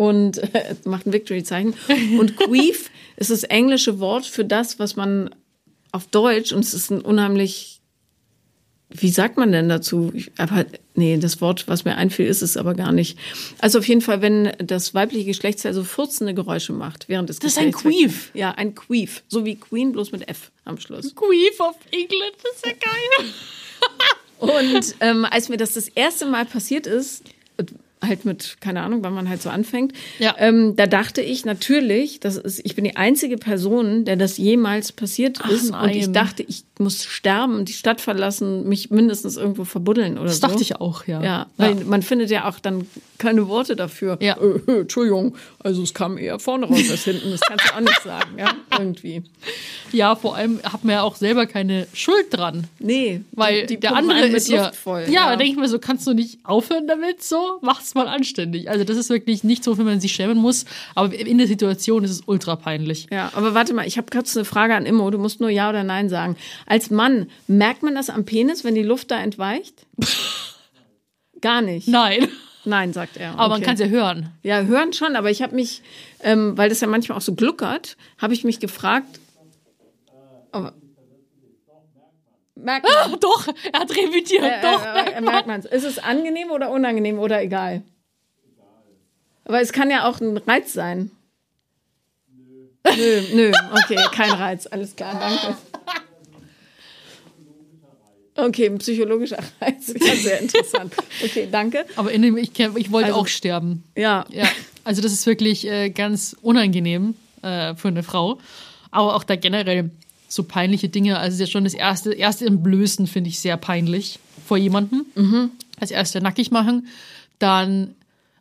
Und äh, macht ein Victory-Zeichen. Und Queef ist das englische Wort für das, was man auf Deutsch, und es ist ein unheimlich wie sagt man denn dazu? Ich, aber nee, das Wort, was mir einfiel, ist es aber gar nicht. Also auf jeden Fall, wenn das weibliche Geschlechtsteil so furzende Geräusche macht während des Das ist ein. Queef. Ja, ein Queef. So wie Queen, bloß mit F am Schluss. Queef of England, das ist ja geil. Und ähm, als mir das das erste Mal passiert ist, halt mit, keine Ahnung, wann man halt so anfängt, Ja. ähm, da dachte ich natürlich, das ist, ich bin die einzige Person, der das jemals passiert Ach ist. Und ich nein. dachte, ich muss sterben, die Stadt verlassen, mich mindestens irgendwo verbuddeln oder Das so. dachte ich auch, ja. Ja, weil man findet ja auch dann keine Worte dafür. Ja. Äh, äh, Entschuldigung, also es kam eher vorne raus als hinten. Das kannst du auch nicht sagen, ja, irgendwie. Ja, vor allem hat man ja auch selber keine Schuld dran. Nee, Weil die, die der andere ist ja. Voll. ja, da denke ich mir so, kannst du nicht aufhören damit so? Mach's mal anständig. Also, das ist wirklich nicht so, wenn man sich schämen muss. Aber in der Situation ist es ultra peinlich. Ja, aber warte mal, ich habe kurz eine Frage an Immo. Du musst nur Ja oder Nein sagen. Als Mann, merkt man das am Penis, wenn die Luft da entweicht? Gar nicht. Nein. Nein, sagt er. Aber man Okay. kann es ja hören. Ja, hören schon, aber ich habe mich, ähm, weil das ja manchmal auch so gluckert, habe ich mich gefragt. Aber, merkt man? Ah, doch, er hat revidiert. Äh, doch. äh, äh, merkt man's. Ist es angenehm oder unangenehm oder egal? Aber es kann ja auch ein Reiz sein. Nö, nö, okay, kein Reiz, alles klar, danke. Okay, ein psychologischer Reiz, ja, sehr interessant. Okay, danke. Aber in dem, ich, ich wollte Also- auch sterben. Ja, Ja, also das ist wirklich äh, ganz unangenehm äh, für eine Frau. Aber auch da generell so peinliche Dinge. Also ja schon das erste, erste im Blößen finde ich sehr peinlich vor jemandem. Als erste nackig machen. Dann,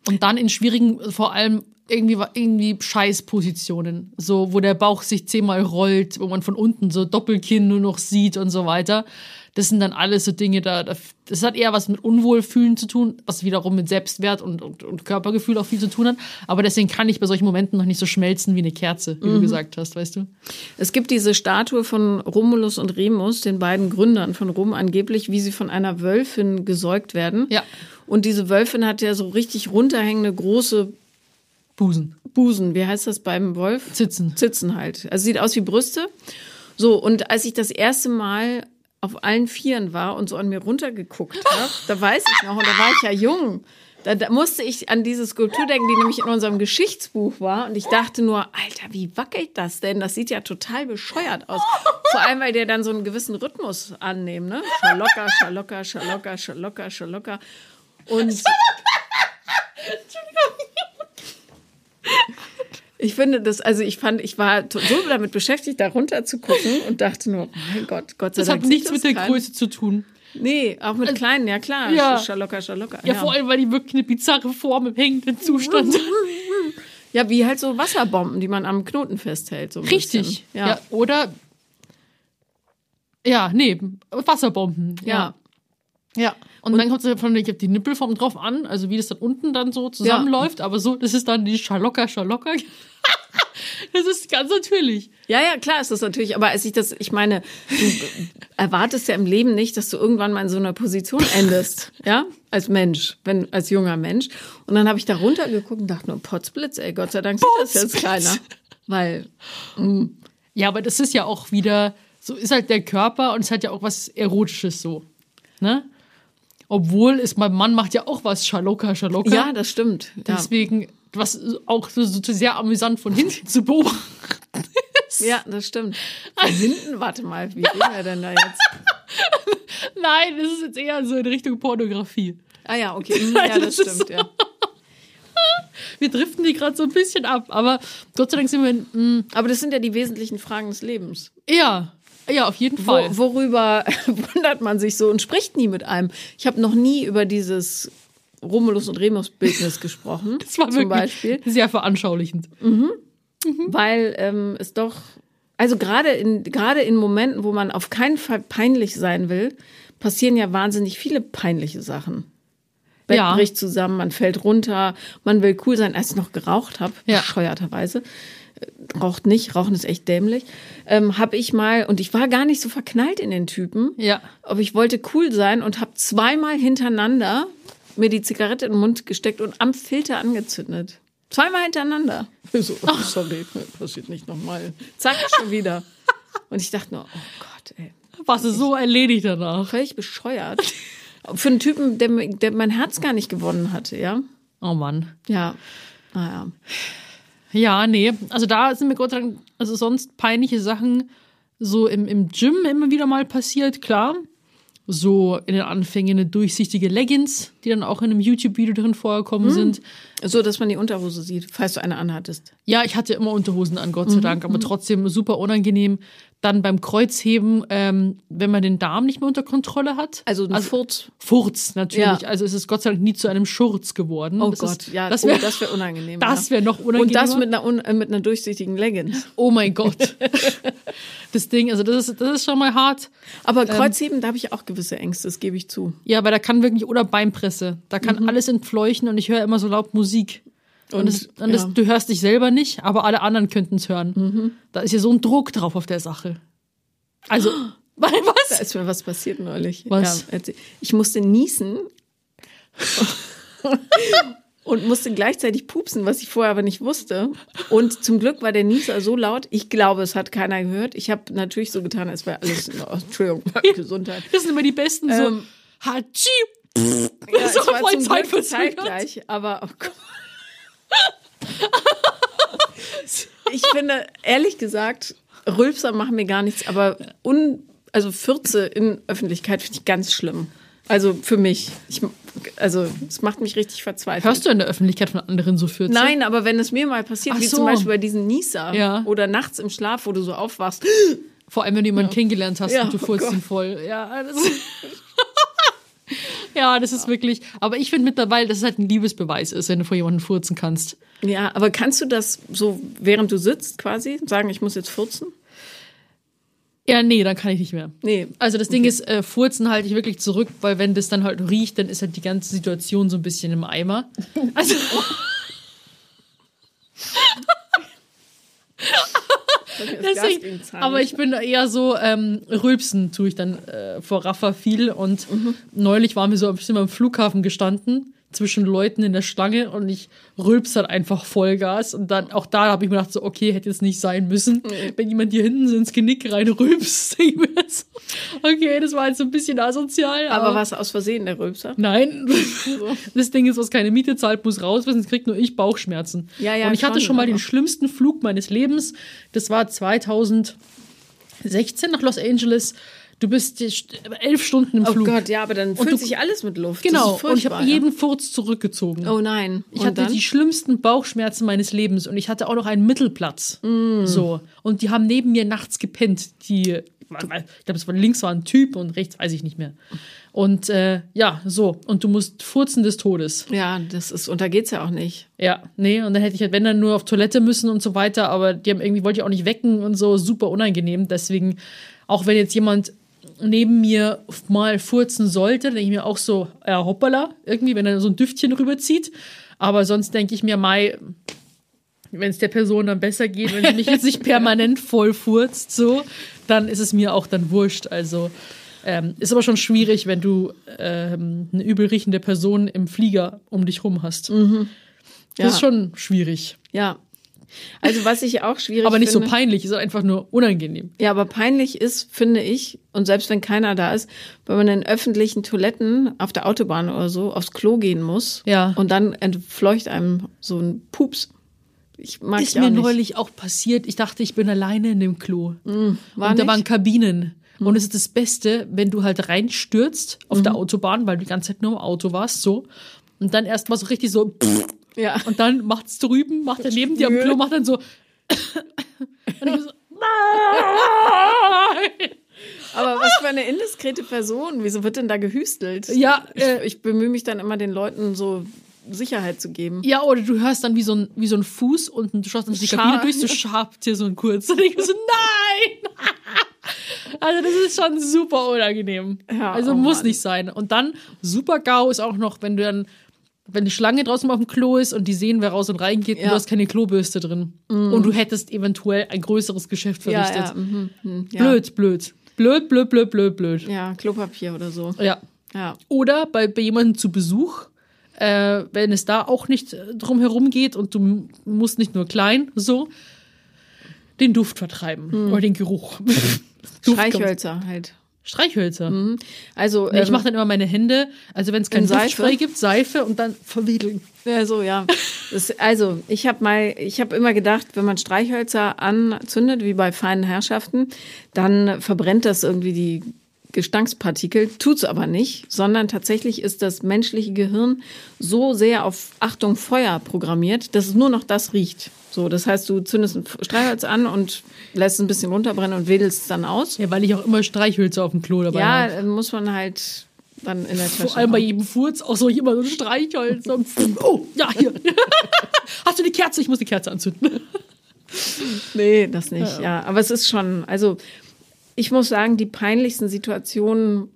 und dann in schwierigen, vor allem irgendwie, irgendwie Scheißpositionen. So, wo der Bauch sich zehnmal rollt, wo man von unten so Doppelkinn nur noch sieht und so weiter. Das sind dann alles so Dinge, da, da das hat eher was mit Unwohlfühlen zu tun, was wiederum mit Selbstwert und, und, und Körpergefühl auch viel zu tun hat. Aber deswegen kann ich bei solchen Momenten noch nicht so schmelzen wie eine Kerze, wie du gesagt hast, weißt du? Es gibt diese Statue von Romulus und Remus, den beiden Gründern von Rom, angeblich, wie sie von einer Wölfin gesäugt werden. Ja. Und diese Wölfin hat ja so richtig runterhängende große Busen, Busen. Wie heißt das beim Wolf? Zitzen. Zitzen halt. Also sieht aus wie Brüste. So, und als ich das erste Mal auf allen Vieren war und so an mir runtergeguckt habe, da weiß ich noch, und da war ich ja jung, da, da musste ich an diese Skulptur denken, die nämlich in unserem Geschichtsbuch war. Und ich dachte nur, Alter, wie wackelt das denn? Das sieht ja total bescheuert aus. Vor allem, weil der dann so einen gewissen Rhythmus annehmen, ne? Schalocker, schalocker, schalocker, schalocker, schalocker. Und Ich finde das, also ich fand, ich war so damit beschäftigt, da runter zu gucken und dachte nur, mein Gott, Gott sei Das Dank. hat nichts mit das der keiner. Größe zu tun. Nee, auch mit kleinen, ja klar. Ja. Schalocker, schalocker. Ja, vor allem, weil die wirklich eine bizarre Form im hängenden Zustand Ja, wie halt so Wasserbomben, die man am Knoten festhält. So Richtig. Ja. Ja. Oder. Ja, nee, Wasserbomben. Ja. Ja. Und, dann kommt es von ich hab die Nippelform drauf an, also wie das dann unten dann so zusammenläuft, aber so, das ist dann die Schalocker, Schalocker. das ist ganz natürlich. ja, ja, klar ist das natürlich. Aber als ich das, ich meine, du erwartest ja im Leben nicht, dass du irgendwann mal in so einer Position endest. Ja, als Mensch, wenn, als junger Mensch. Und dann habe ich da runtergeguckt und dachte nur, Potzblitz, ey, Gott sei Dank sieht das jetzt keiner. Weil, Ja, aber das ist ja auch wieder, so ist halt der Körper und es hat ja auch was Erotisches so. Ne? Obwohl es mein Mann macht ja auch was Schalocker, Schalocker. ja, das stimmt. Ja. Deswegen, was auch so, so sehr amüsant von hinten zu beobachten. Ja, das stimmt. Von hinten, warte mal, wie reden wir denn da jetzt? Nein, das ist jetzt eher so in Richtung Pornografie. Ah ja, okay. Hm, Ja, das Das ist stimmt, ja. Wir driften die gerade so ein bisschen ab, aber Gott sei Dank sind wir, mh, Aber das sind ja die wesentlichen Fragen des Lebens. ja, ja, auf jeden Wo, Fall. worüber wundert man sich so und spricht nie mit einem? Ich habe noch nie über dieses Romulus und Remus Bildnis gesprochen, das war zum Beispiel, sehr veranschaulichend. weil ähm, es doch, also gerade in gerade in Momenten, wo man auf keinen Fall peinlich sein will, passieren ja wahnsinnig viele peinliche Sachen. Bett Ja. bricht zusammen, man fällt runter, man will cool sein, als ich noch geraucht habe, Ja. bescheuerterweise. Raucht nicht, Rauchen ist echt dämlich. Ähm, habe ich mal, und ich war gar nicht so verknallt in den Typen, Ja. aber ich wollte cool sein und habe zweimal hintereinander mir die Zigarette in den Mund gesteckt und am Filter angezündet. Zweimal hintereinander. So, sorry, passiert nicht nochmal. Zack, schon wieder. Und ich dachte nur, oh Gott, ey. Warst du so erledigt danach? Völlig bescheuert. Für einen Typen, der, der mein Herz gar nicht gewonnen hatte, ja? Oh Mann. Ja. Naja. Ja, nee. Also da sind mir Gott sei Dank, also sonst peinliche Sachen so im, im Gym immer wieder mal passiert, klar. So in den Anfängen eine durchsichtige Leggings, die dann auch in einem YouTube-Video drin vorgekommen sind. So, dass man die Unterhose sieht, falls du eine anhattest. Ja, ich hatte immer Unterhosen an, Gott sei Dank, aber trotzdem super unangenehm. Dann beim Kreuzheben, ähm, wenn man den Darm nicht mehr unter Kontrolle hat. Also ein Furz. Furz, natürlich. Ja. Also es ist Gott sei Dank nie zu einem Schurz geworden. Oh Das Gott, ist, ja, das oh, wäre das wäre unangenehm. das ja. wär noch Und das mit einer, un, äh, mit einer durchsichtigen Leggings. Oh mein Gott. das Ding, also das ist, das ist schon mal hart. Aber Kreuzheben, da habe ich auch gewisse Ängste, das gebe ich zu. Ja, weil da kann wirklich, oder Beinpresse, da kann alles entfleuchten und ich höre immer so laut Musik. Und, Und, das, und das, ja. du hörst dich selber nicht, aber alle anderen könnten es hören. Da ist ja so ein Druck drauf auf der Sache. Also, weil Da was? ist mir was passiert neulich. Was? Ja, ich musste niesen und musste gleichzeitig pupsen, was ich vorher aber nicht wusste. Und zum Glück war der Nieser so laut, ich glaube, es hat keiner gehört. Ich habe natürlich so getan, als wäre alles in Ordnung. Entschuldigung, Gesundheit. Das sind immer die besten, so, Ähm, Hatschi. Ja, so voll Glück zeitverzögert. zeitgleich, aber oh Gott. Ich finde, ehrlich gesagt, Rülpser machen mir gar nichts, aber un, also Fürze in Öffentlichkeit finde ich ganz schlimm. Also für mich. Ich, also es macht mich richtig verzweifelt. Hörst du in der Öffentlichkeit von anderen so Fürze? Nein, aber wenn es mir mal passiert, Ach wie so. zum Beispiel bei diesen Nieser Ja. oder nachts im Schlaf, wo du so aufwachst, Vor allem, wenn du jemanden kennengelernt hast Ja, und du oh furzt ihn voll. Ja, das Ja, das ist wirklich. Aber ich finde mittlerweile, dass es halt ein Liebesbeweis ist, wenn du vor jemandem furzen kannst. ja, aber kannst du das so, während du sitzt quasi, sagen, ich muss jetzt furzen? Ja, nee, dann kann ich nicht mehr. Nee. Also das Ding ist, äh, Furzen halte ich wirklich zurück, weil wenn das dann halt riecht, dann ist halt die ganze Situation so ein bisschen im Eimer. Also deswegen, aber ich bin eher so, ähm, rülpsen tue ich dann äh, vor Raffa viel und neulich waren wir so ein bisschen am Flughafen gestanden zwischen Leuten in der Schlange und ich rülps dann einfach Vollgas und dann auch da habe ich mir gedacht so okay hätte jetzt nicht sein müssen wenn jemand dir hinten so ins Genick rein rülpst denke ich mir so, okay das war jetzt so ein bisschen asozial Aber war es aus Versehen der Rülpser? Nein. Das Ding ist, was keine Miete zahlt, muss raus, sonst kriegt nur ich Bauchschmerzen. Ja, ja, Und ich hatte schon, mal aber- den schlimmsten Flug meines Lebens. Das war 2016 nach Los Angeles. Du bist elf Stunden im Oh Flug. Gott, ja, aber dann füllt du- sich alles mit Luft. Genau. Und ich habe jeden Furz zurückgezogen. Oh nein. Ich Und hatte dann? die schlimmsten Bauchschmerzen meines Lebens und ich hatte auch noch einen Mittelplatz. So. Und die haben neben mir nachts gepennt. Die, ich glaube, es war links war ein Typ und rechts weiß ich nicht mehr. Und äh, ja, so. Und du musst furzen des Todes. Ja, das ist, und da geht's ja auch nicht. Ja, nee, und dann hätte ich halt, wenn dann nur auf Toilette müssen und so weiter, aber die haben irgendwie, wollte ich auch nicht wecken und so, super unangenehm. Deswegen, auch wenn jetzt jemand neben mir mal furzen sollte, denke ich mir auch so, ja, hoppala, irgendwie, wenn er so ein Düftchen rüberzieht. Aber sonst denke ich mir, Mai, wenn es der Person dann besser geht, wenn sie mich jetzt nicht permanent voll furzt, so, dann ist es mir auch dann wurscht. Also, ähm, ist aber schon schwierig, wenn du ähm, eine übel riechende Person im Flieger um dich rum hast. Ja. Das ist schon schwierig. Ja. Also was ich auch schwierig Aber nicht finde. so peinlich, ist einfach nur unangenehm. Ja, aber peinlich ist, finde ich, und selbst wenn keiner da ist, wenn man in öffentlichen Toiletten auf der Autobahn oder so aufs Klo gehen muss Ja. und dann entfleucht einem so ein Pups. Ich mag Ist mir nicht. neulich auch passiert. Ich dachte, ich bin alleine in dem Klo. war und da nicht? waren Kabinen. Und es ist das Beste, wenn du halt reinstürzt auf der Autobahn, weil du die ganze Zeit nur im Auto warst, so. Und dann erst mal so richtig so, Ja. und dann macht's drüben, macht er neben dir am Klo, macht dann so, und ich so, nein! Aber was für eine indiskrete Person. Wieso wird denn da gehüstelt? Ja, äh, Ich, ich bemühe mich dann immer, den Leuten so Sicherheit zu geben. Ja, oder du hörst dann wie so ein, wie so ein Fuß unten, du schaust dann die Kabine durch, so schabt hier so ein kurz. Und ich so, nein! Also das ist schon super unangenehm. Ja, also oh muss Mann. nicht sein. Und dann super GAU ist auch noch, wenn du dann, wenn die Schlange draußen auf dem Klo ist und die sehen, wer raus und reingeht und Ja. du hast keine Klobürste drin. Und du hättest eventuell ein größeres Geschäft Ja, verrichtet. ja, mhm, mhm, ja. Blöd, blöd. Blöd, blöd, blöd, blöd, blöd. Ja, Klopapier oder so. Ja. Ja. Oder bei, bei jemandem zu Besuch, äh, wenn es da auch nicht drum herum geht und du musst nicht nur klein, so, den Duft vertreiben oder den Geruch. Duft Streichhölzer halt. Streichhölzer. Also, Nee, ich ähm, mache dann immer meine Hände, also wenn es kein In Seife? Gibt, Seife und dann verwedeln. Ja, so, ja. Das, also, ich habe mal, ich habe immer gedacht, wenn man Streichhölzer anzündet, wie bei feinen Herrschaften, dann verbrennt das irgendwie die Gestankspartikel. Tut's aber nicht, sondern tatsächlich ist das menschliche Gehirn so sehr auf Achtung Feuer programmiert, dass es nur noch das riecht. So, das heißt, du zündest ein Streichholz an und lässt es ein bisschen runterbrennen und wedelst es dann aus. Ja, weil ich auch immer Streichhölzer auf dem Klo dabei Ja, habe. dann muss man halt dann in der Tasche. Vor allem bei jedem Furz auch so immer so ein Streichholzer. und oh, ja, hier. Hast du eine Kerze? Ich muss die Kerze anzünden. Nee, das nicht, ja. Aber es ist schon, also ich muss sagen, die peinlichsten Situationen,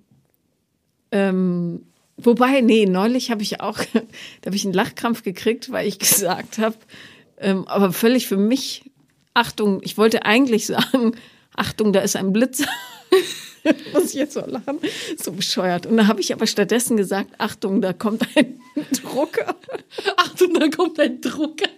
ähm, wobei, nee, neulich habe ich auch, da habe ich einen Lachkrampf gekriegt, weil ich gesagt habe, ähm, aber völlig für mich, Achtung, ich wollte eigentlich sagen, Achtung, da ist ein Blitz. Muss ich jetzt so lachen? So bescheuert. Und da habe ich aber stattdessen gesagt, Achtung, da kommt ein Drucker. Achtung, da kommt ein Drucker.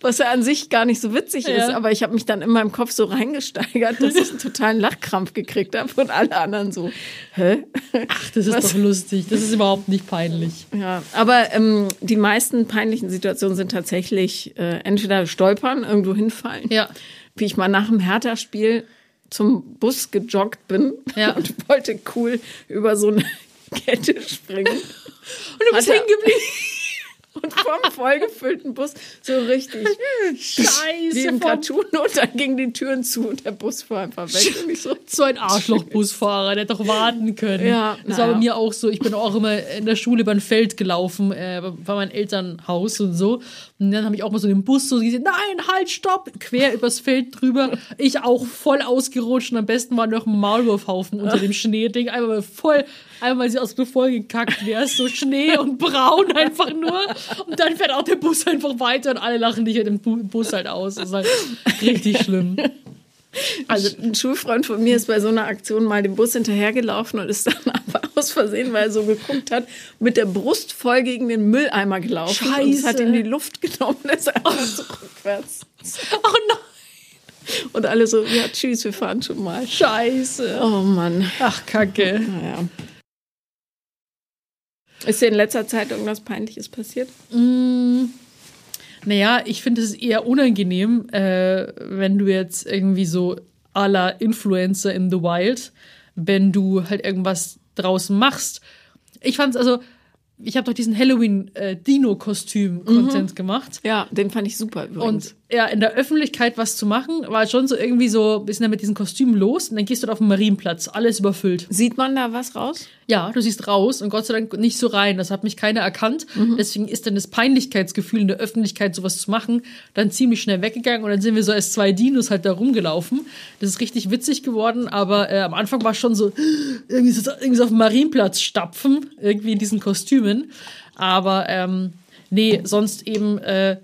Was ja an sich gar nicht so witzig Ja. ist, aber ich habe mich dann in meinem Kopf so reingesteigert, dass ich einen totalen Lachkrampf gekriegt habe und alle anderen so, hä? Ach, das ist Was? doch lustig. Das ist überhaupt nicht peinlich. Ja, aber ähm, die meisten peinlichen Situationen sind tatsächlich äh, entweder stolpern, irgendwo hinfallen, Ja. wie ich mal nach dem Hertha-Spiel zum Bus gejoggt bin Ja. und wollte cool über so eine Kette springen. Und du bist hängen geblieben. Und vom vollgefüllten Bus so richtig Scheiße. wie im Cartoon und dann gingen die Türen zu und der Bus fuhr einfach weg. So, So ein Arschloch-Busfahrer, der hätte doch warten können. Ja, das war naja. bei mir auch so. Ich bin auch immer in der Schule über ein Feld gelaufen, äh, bei meinem Elternhaus und so. Und dann habe ich auch mal so den Bus so gesehen, nein, halt, stopp, quer übers Feld drüber. Ich auch voll ausgerutscht und am besten war noch ein Maulwurfhaufen unter dem Schneeding. Einmal mal voll, einmal weil sie aus mir voll gekackt wäre. So Schnee und braun einfach nur. Und dann fährt auch der Bus einfach weiter und alle lachen dich in dem Bu- Bus halt aus. Das ist halt richtig schlimm. Also ein Schulfreund von mir ist bei so einer Aktion mal dem Bus hinterhergelaufen und ist dann aber aus Versehen, weil er so geguckt hat, mit der Brust voll gegen den Mülleimer gelaufen. Und es hat Scheiße. ihm die Luft genommen und ist einfach so rückwärts. Oh nein. Und alle so, ja, tschüss, wir fahren schon mal. Scheiße. Oh Mann. Ach, Kacke. Naja. Ist dir in letzter Zeit irgendwas Peinliches passiert? Naja, ich finde es eher unangenehm, äh, wenn du jetzt irgendwie so à la Influencer in the Wild, wenn du halt irgendwas draußen machst. Ich fand's also, ich habe doch diesen Halloween-Dino-Kostüm-Content gemacht. Ja, den fand ich super übrigens. Und ja, in der Öffentlichkeit was zu machen, war schon so irgendwie so, sind dann mit diesen Kostümen los und dann gehst du auf den Marienplatz, alles überfüllt. Sieht man da was raus? Ja, du siehst raus und Gott sei Dank nicht so rein. Das hat mich keiner erkannt. Deswegen ist dann das Peinlichkeitsgefühl in der Öffentlichkeit, sowas zu machen, dann ziemlich schnell weggegangen und dann sind wir so als zwei Dinos halt da rumgelaufen. Das ist richtig witzig geworden, aber äh, am Anfang war es schon so, irgendwie so, irgendwie so auf dem Marienplatz stapfen, irgendwie in diesen Kostümen. Aber ähm, nee, sonst eben, äh,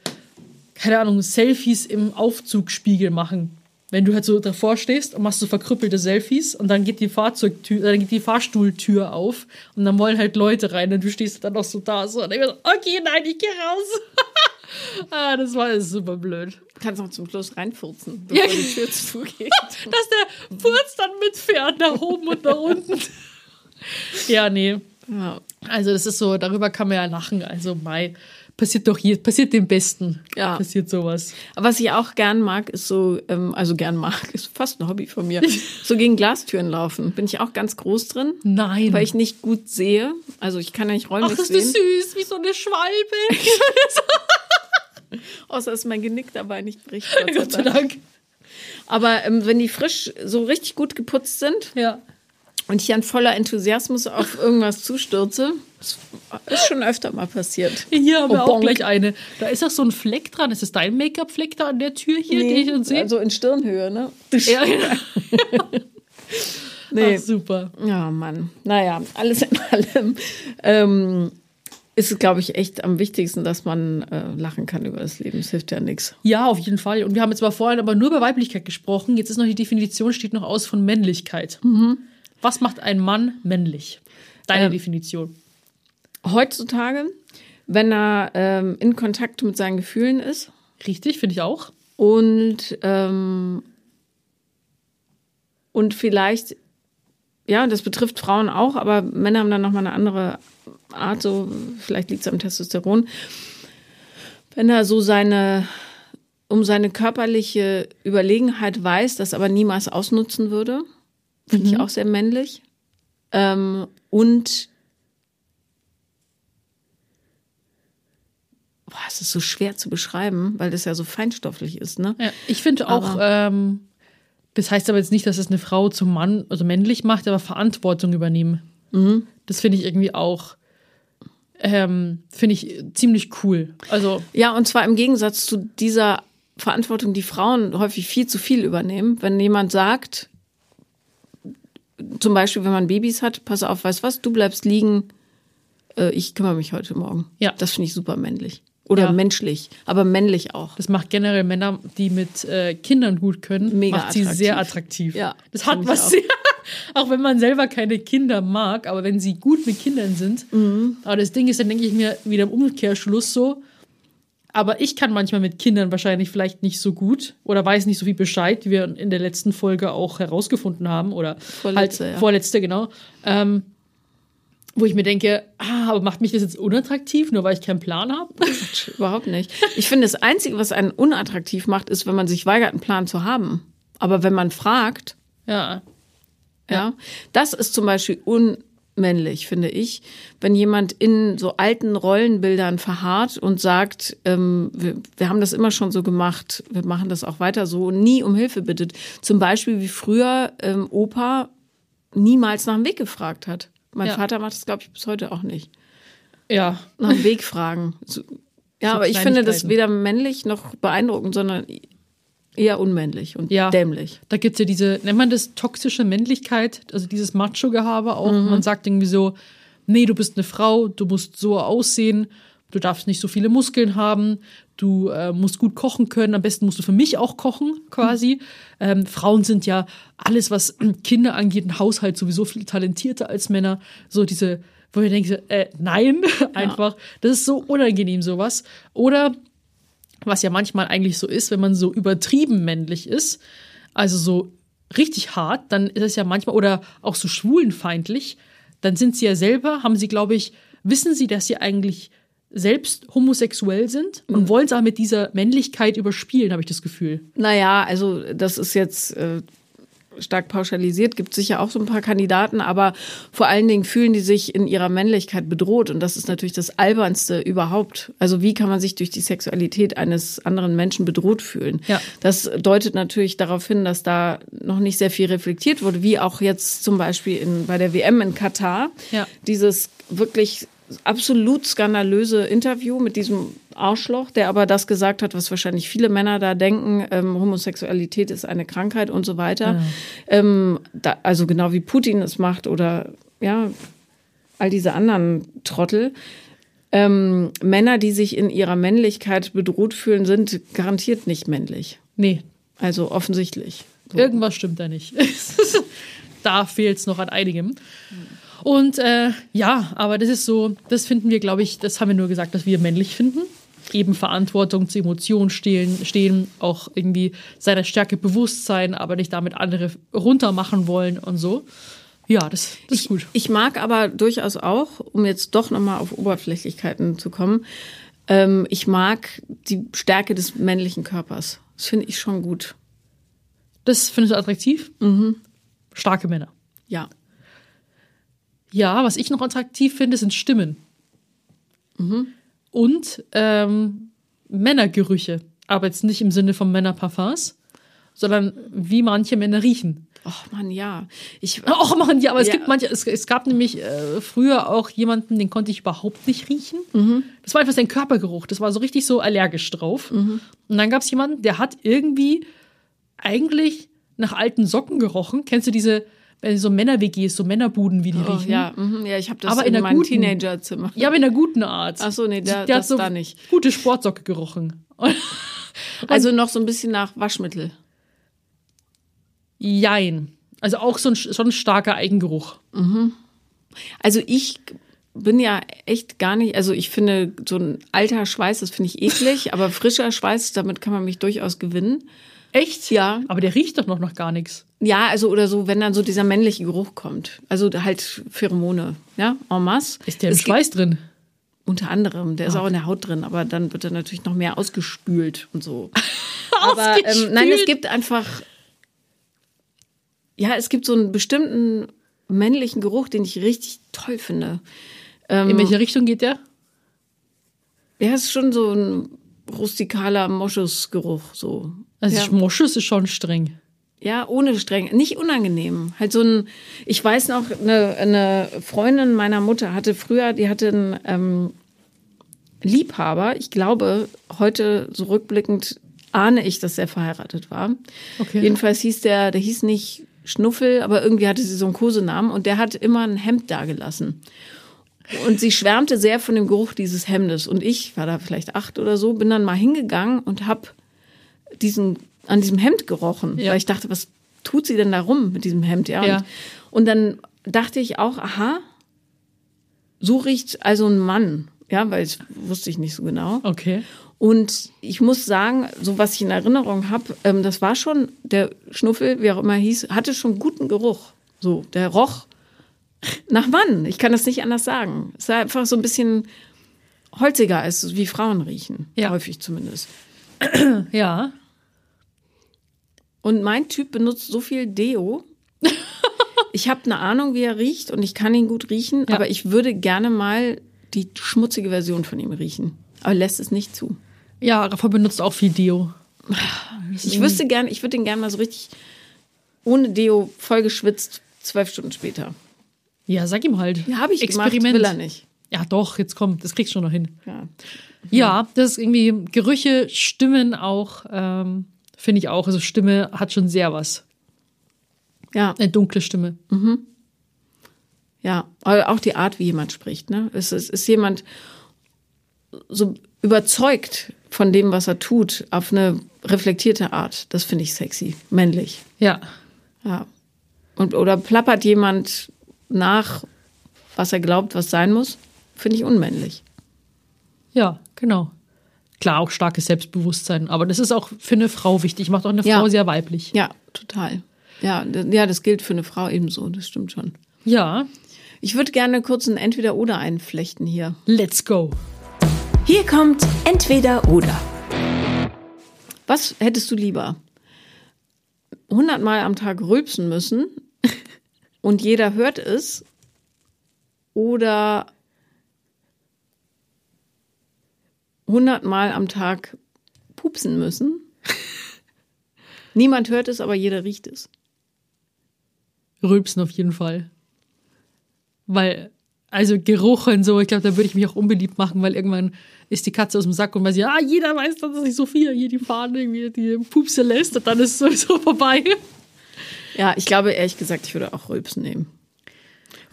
keine Ahnung, Selfies im Aufzugspiegel machen. Wenn du halt so davor stehst und machst so verkrüppelte Selfies und dann geht die Fahrzeugtür, äh, dann geht die Fahrstuhltür auf und dann wollen halt Leute rein und du stehst dann noch so da so und ich so, okay, nein, ich geh raus. ah, das war ist super blöd. Kannst noch zum Schluss reinfurzen, bevor Ja. die Tür zugeht. Dass der Furz dann mitfährt nach oben und nach unten. ja, nee. ja. Also das ist so, darüber kann man ja lachen. Also Mai, passiert doch hier, passiert dem Besten. Ja. Passiert sowas. Aber was ich auch gern mag, ist so, ähm, also gern mag, ist fast ein Hobby von mir, so gegen Glastüren laufen. Bin ich auch ganz groß drin, Nein. weil ich nicht gut sehe. Also ich kann ja nicht Ach, räumlich ist das sehen, süß, wie so eine Schwalbe. außer dass mein Genick dabei nicht bricht. Gott sei Gott sei Dank. Dank. Aber ähm, wenn die frisch so richtig gut geputzt sind Ja. und ich dann voller Enthusiasmus auf irgendwas zustürze, das ist schon öfter mal passiert. Hier haben wir Oh, auch bonk. gleich eine. Da ist auch so ein Fleck dran. Ist das dein Make-up-Fleck da an der Tür hier, den ich schon sehe? also in Stirnhöhe, ne? ja, ja. Nee. Ach, super. Ja, Mann. Naja, alles in allem ähm, ist es, glaube ich, echt am wichtigsten, dass man äh, lachen kann über das Leben. Es hilft ja nichts. Ja, auf jeden Fall. Und wir haben jetzt mal vorhin aber nur über Weiblichkeit gesprochen. Jetzt ist noch die Definition, steht noch aus von Männlichkeit. Was macht ein Mann männlich? Deine Ähm, Definition. Heutzutage, wenn er ähm, in Kontakt mit seinen Gefühlen ist Richtig, finde ich auch. und, ähm, und vielleicht ja, das betrifft Frauen auch, aber Männer haben dann nochmal eine andere Art, so, vielleicht liegt es am Testosteron. Wenn er so seine, um seine körperliche Überlegenheit weiß, das aber niemals ausnutzen würde, finde ich auch sehr männlich. Ähm, und boah, es ist so schwer zu beschreiben, weil das ja so feinstofflich ist, ne? Ja, ich finde auch, ähm, das heißt aber jetzt nicht, dass es eine Frau zum Mann, also männlich macht, aber Verantwortung übernehmen. Mhm. Das finde ich irgendwie auch, ähm, finde ich ziemlich cool. Also, Ja, und zwar im Gegensatz zu dieser Verantwortung, die Frauen häufig viel zu viel übernehmen. Wenn jemand sagt, zum Beispiel, wenn man Babys hat, pass auf, weißt was, du bleibst liegen, äh, ich kümmere mich heute Morgen. Ja. Das finde ich super männlich. Oder Ja. menschlich, aber männlich auch. das macht generell Männer, die mit äh, Kindern gut können, Mega macht sie attraktiv. sehr attraktiv. Ja, das hat was auch. sehr, auch wenn man selber keine Kinder mag, aber wenn sie gut mit Kindern sind. Mhm. Aber das Ding ist, dann denke ich mir wieder im Umkehrschluss so, aber ich kann manchmal mit Kindern wahrscheinlich vielleicht nicht so gut oder weiß nicht so viel Bescheid, wie wir in der letzten Folge auch herausgefunden haben oder Vorletzte, halt ja. vorletzte, genau. Ähm, wo ich mir denke, ah, aber macht mich das jetzt unattraktiv, nur weil ich keinen Plan habe? Überhaupt nicht. Ich finde, das Einzige, was einen unattraktiv macht, ist, wenn man sich weigert, einen Plan zu haben. Aber wenn man fragt, ja. Ja. Das ist zum Beispiel unmännlich, finde ich, wenn jemand in so alten Rollenbildern verharrt und sagt, ähm, wir, wir haben das immer schon so gemacht, wir machen das auch weiter so und nie um Hilfe bittet. Zum Beispiel wie früher ähm, Opa niemals nach dem Weg gefragt hat. Mein Ja. Vater macht das, glaube ich, bis heute auch nicht. Ja, Nach dem Weg fragen. So, ja, So aber ich finde das weder männlich noch beeindruckend, sondern eher unmännlich und Ja. dämlich. Da gibt's ja diese, nennt man das toxische Männlichkeit, also dieses Macho-Gehabe auch. Man sagt irgendwie so, nee, du bist eine Frau, du musst so aussehen, du darfst nicht so viele Muskeln haben, du äh, musst gut kochen können, am besten musst du für mich auch kochen, quasi. Ähm, Frauen sind ja alles, was Kinder angeht, ein Haushalt sowieso viel talentierter als Männer. So diese, wo ich denke, äh, nein, einfach. Das ist so unangenehm, sowas. Oder was ja manchmal eigentlich so ist, wenn man so übertrieben männlich ist, also so richtig hart, dann ist es ja manchmal, oder auch so schwulenfeindlich, dann sind sie ja selber, haben sie, glaube ich, wissen sie, dass sie eigentlich selbst homosexuell sind und wollen es aber mit dieser Männlichkeit überspielen, habe ich das Gefühl. Naja, also das ist jetzt äh, stark pauschalisiert, gibt sicher auch so ein paar Kandidaten, aber vor allen Dingen fühlen die sich in ihrer Männlichkeit bedroht und das ist natürlich das Albernste überhaupt. Also wie kann man sich durch die Sexualität eines anderen Menschen bedroht fühlen? Ja. Das deutet natürlich darauf hin, dass da noch nicht sehr viel reflektiert wurde, wie auch jetzt zum Beispiel in, bei der WM in Katar. Ja. Dieses wirklich absolut skandalöse Interview mit diesem Arschloch, der aber das gesagt hat, was wahrscheinlich viele Männer da denken, ähm, Homosexualität ist eine Krankheit und so weiter. Ähm, da, also genau wie Putin es macht oder ja, all diese anderen Trottel. Ähm, Männer, die sich in ihrer Männlichkeit bedroht fühlen, sind garantiert nicht männlich. Nee, Also offensichtlich. So. Irgendwas stimmt da nicht. da fehlt es noch an einigem. Und äh, ja, aber das ist so, das finden wir, glaube ich, das haben wir nur gesagt, dass wir männlich finden. Eben Verantwortung zu Emotionen stehen, stehen, auch irgendwie seiner Stärke bewusst sein, aber nicht damit andere runtermachen wollen und so. Ja, das, das ist gut. Ich mag aber durchaus auch, um jetzt doch nochmal auf Oberflächlichkeiten zu kommen, ähm, ich mag die Stärke des männlichen Körpers. Das finde ich schon gut. Das findest du attraktiv? Mhm. Starke Männer. Ja. Ja, was ich noch attraktiv finde, sind Stimmen. Und ähm, Männergerüche. Aber jetzt nicht im Sinne von Männerparfums, sondern wie manche Männer riechen. Och man, ja. Ich, Och man, ja, aber es Ja. gibt manche, es, es gab nämlich äh, früher auch jemanden, den konnte ich überhaupt nicht riechen. Das war einfach sein Körpergeruch. Das war so richtig so allergisch drauf. Und dann gab es jemanden, der hat irgendwie eigentlich nach alten Socken gerochen. Kennst du diese, wenn so Männer-WGs, so Männerbuden, wie die oh, riechen? ja, mhm, ja, ich habe das Aber in, in meinem guten- Teenagerzimmer. Ja, aber in einer guten Art. Ach so, nee, da- der das hat so da nicht. Gute Sportsocke gerochen. Also noch so ein bisschen nach Waschmittel. Jein. Also auch so ein, schon ein starker Eigengeruch. Also ich bin ja echt gar nicht, also ich finde so ein alter Schweiß, das finde ich eklig, aber frischer Schweiß, damit kann man mich durchaus gewinnen. Echt? Ja. Aber der riecht doch noch, noch gar nichts. Ja, also oder so, wenn dann so dieser männliche Geruch kommt. Also halt Pheromone, ja, en masse. Ist der im Es Schweiß drin? Unter anderem, der ist auch in der Haut drin, aber dann wird er natürlich noch mehr ausgespült und so. aber ähm, nein, es gibt einfach, ja, es gibt so einen bestimmten männlichen Geruch, den ich richtig toll finde. In welche Richtung geht der? Ja, es ist schon so ein rustikaler Moschusgeruch, so. Also ja. Moschus ist schon streng. Ja, ohne streng, nicht unangenehm. Halt so ein, ich weiß noch, eine, eine Freundin meiner Mutter hatte früher, die hatte einen ähm, Liebhaber. Ich glaube, heute so rückblickend ahne ich, dass er verheiratet war. Okay. Jedenfalls hieß der, der hieß nicht Schnuffel, aber irgendwie hatte sie so einen Kosenamen und der hat immer ein Hemd dagelassen. Und sie schwärmte sehr von dem Geruch dieses Hemdes. Und ich war da vielleicht acht oder so, bin dann mal hingegangen und hab diesen, an diesem Hemd gerochen. Ja. Weil ich dachte, was tut sie denn da rum mit diesem Hemd? Ja. Ja. Und, und dann dachte ich auch, aha, so riecht also ein Mann. Ja, weil das wusste ich nicht so genau. Okay. Und ich muss sagen, so was ich in Erinnerung habe, ähm, das war schon, der Schnuffel, wie auch immer hieß, hatte schon guten Geruch. So, der roch nach Mann. Ich kann das nicht anders sagen. Es war einfach so ein bisschen holziger, als wie Frauen riechen. Ja. Häufig zumindest. Ja. Und mein Typ benutzt so viel Deo. Ich habe eine Ahnung, wie er riecht und ich kann ihn gut riechen, Ja. aber ich würde gerne mal die schmutzige Version von ihm riechen. Aber er lässt es nicht zu. Ja, Rafa benutzt auch viel Deo. Ich wüsste gern, ich würde den gerne mal so richtig ohne Deo vollgeschwitzt zwölf Stunden später. Ja, sag ihm halt. Ja, habe ich Experiment. gemacht, will er nicht. Ja, doch, jetzt kommt, das kriegst du schon noch hin. Ja. Ja, das ist irgendwie Gerüche, Stimmen auch, ähm, finde ich auch. Also Stimme hat schon sehr was. ja, Eine dunkle Stimme. ja, aber auch die Art, wie jemand spricht. Ne? Es ist, ist jemand so überzeugt von dem, was er tut, auf eine reflektierte Art. Das finde ich sexy, männlich. Ja. Ja. Und, oder plappert jemand nach, was er glaubt, was sein muss, finde ich unmännlich. Ja, genau. Klar, auch starkes Selbstbewusstsein. Aber das ist auch für eine Frau wichtig. Macht auch eine Ja. Frau sehr weiblich. Ja, total. Ja, ja, das gilt für eine Frau ebenso, das stimmt schon. Ja, Ich würde gerne kurz ein Entweder-Oder einflechten hier. let's go. Hier kommt entweder oder. Was hättest du lieber? 100 Mal am Tag rülpsen müssen und jeder hört es oder 100 Mal am Tag pupsen müssen? Niemand hört es, aber jeder riecht es. Rülpsen auf jeden Fall. Weil, also Geruch und so, ich glaube, da würde ich mich auch unbeliebt machen, weil irgendwann ist die Katze aus dem Sack und weiß ja, ah, jeder weiß, dass ich Sophia hier die Fahne irgendwie die Pupse lässt und dann ist es sowieso vorbei. Ja, ich glaube ehrlich gesagt, ich würde auch Rülpsen nehmen.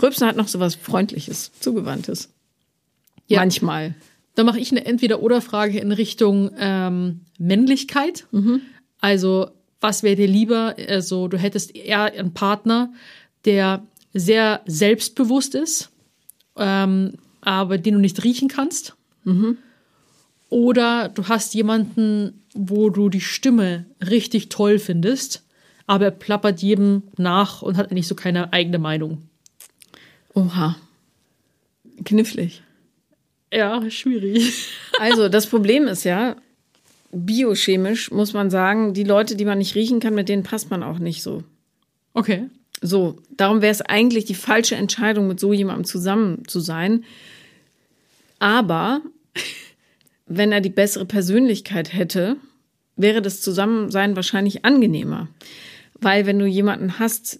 Rülpsen hat noch so was Freundliches, Zugewandtes. Ja. Manchmal. Da mache ich eine Entweder-Oder-Frage in Richtung ähm, Männlichkeit. Also, was wäre dir lieber? Also, du hättest eher einen Partner, der sehr selbstbewusst ist, ähm, aber den du nicht riechen kannst. Oder du hast jemanden, wo du die Stimme richtig toll findest, aber er plappert jedem nach und hat eigentlich so keine eigene Meinung. Oha. Knifflig. Ja, schwierig. Also, das Problem ist ja, biochemisch muss man sagen, die Leute, die man nicht riechen kann, mit denen passt man auch nicht so. Okay. So, darum wäre es eigentlich die falsche Entscheidung, mit so jemandem zusammen zu sein. Aber wenn er die bessere Persönlichkeit hätte, wäre das Zusammensein wahrscheinlich angenehmer. Weil wenn du jemanden hast,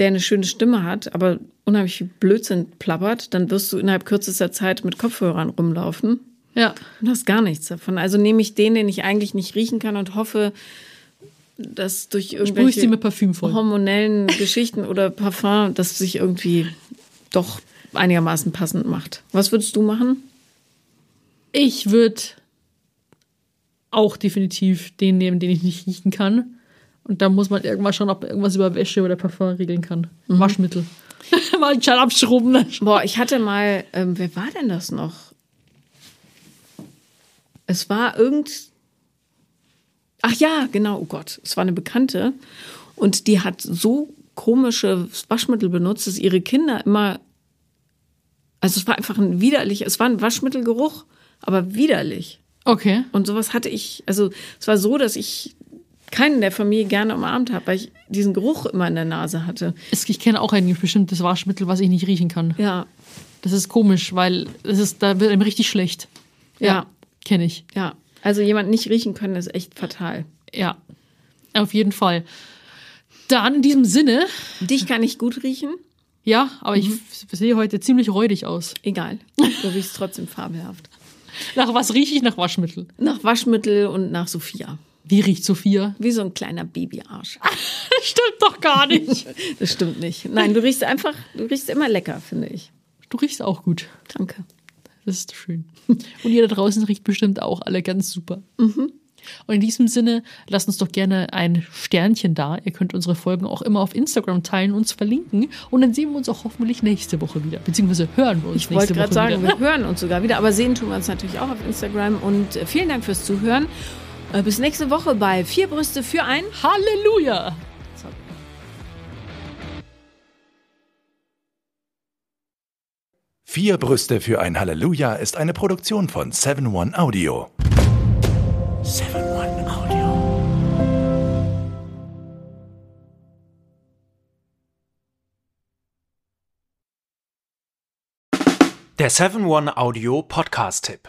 der eine schöne Stimme hat, aber unheimlich viel Blödsinn plappert, dann wirst du innerhalb kürzester Zeit mit Kopfhörern rumlaufen Ja. und hast gar nichts davon. Also nehme ich den, den ich eigentlich nicht riechen kann und hoffe, dass durch irgendwelche hormonellen Geschichten oder Parfum, das sich irgendwie doch einigermaßen passend macht. Was würdest du machen? Ich würde auch definitiv den nehmen, den ich nicht riechen kann. Und da muss man irgendwann schauen, ob man irgendwas über Wäsche oder Parfum regeln kann. Waschmittel. mal einen Schall abschrubben. Boah, ich hatte mal, ähm, wer war denn das noch? Es war irgend, Ach ja, genau, oh Gott, es war eine Bekannte und die hat so komische Waschmittel benutzt, dass ihre Kinder immer, also es war einfach ein widerlich, es war ein Waschmittelgeruch, aber widerlich. Okay. Und sowas hatte ich, also es war so, dass ich keinen der Familie gerne umarmt habe, weil ich diesen Geruch immer in der Nase hatte. Ich kenne auch ein bestimmtes Waschmittel, was ich nicht riechen kann. Ja, Das ist komisch, weil es ist, da wird einem richtig schlecht. ja, Kenne ich. ja. Also jemand nicht riechen können, ist echt fatal. Ja. Auf jeden Fall. Dann in diesem Sinne, Dich kann ich gut riechen, ja, aber ich f- sehe heute ziemlich räudig aus. egal. Du riechst trotzdem fabelhaft. Nach was rieche ich? Nach Waschmittel. Nach Waschmittel und nach Sophia. Wie riecht Sophia? Wie so ein kleiner Babyarsch. Das stimmt doch gar nicht. Das stimmt nicht. Nein, du riechst einfach, du riechst immer lecker, finde ich. Du riechst auch gut. Danke. Das ist schön. Und ihr da draußen riecht bestimmt auch alle ganz super. Und in diesem Sinne, lasst uns doch gerne ein Sternchen da. Ihr könnt unsere Folgen auch immer auf Instagram teilen, uns verlinken. Und dann sehen wir uns auch hoffentlich nächste Woche wieder. Beziehungsweise hören wir uns Ich nächste wollte gerade Woche sagen, wieder. wir hören uns sogar wieder, aber sehen tun wir uns natürlich auch auf Instagram. Und äh, vielen Dank fürs Zuhören. Äh, Bis nächste Woche bei Vier Brüste für ein. Halleluja! Vier Brüste für ein Halleluja ist eine Produktion von 7-One Audio. 7-One Audio. Der 7-One Audio Podcast-Tipp.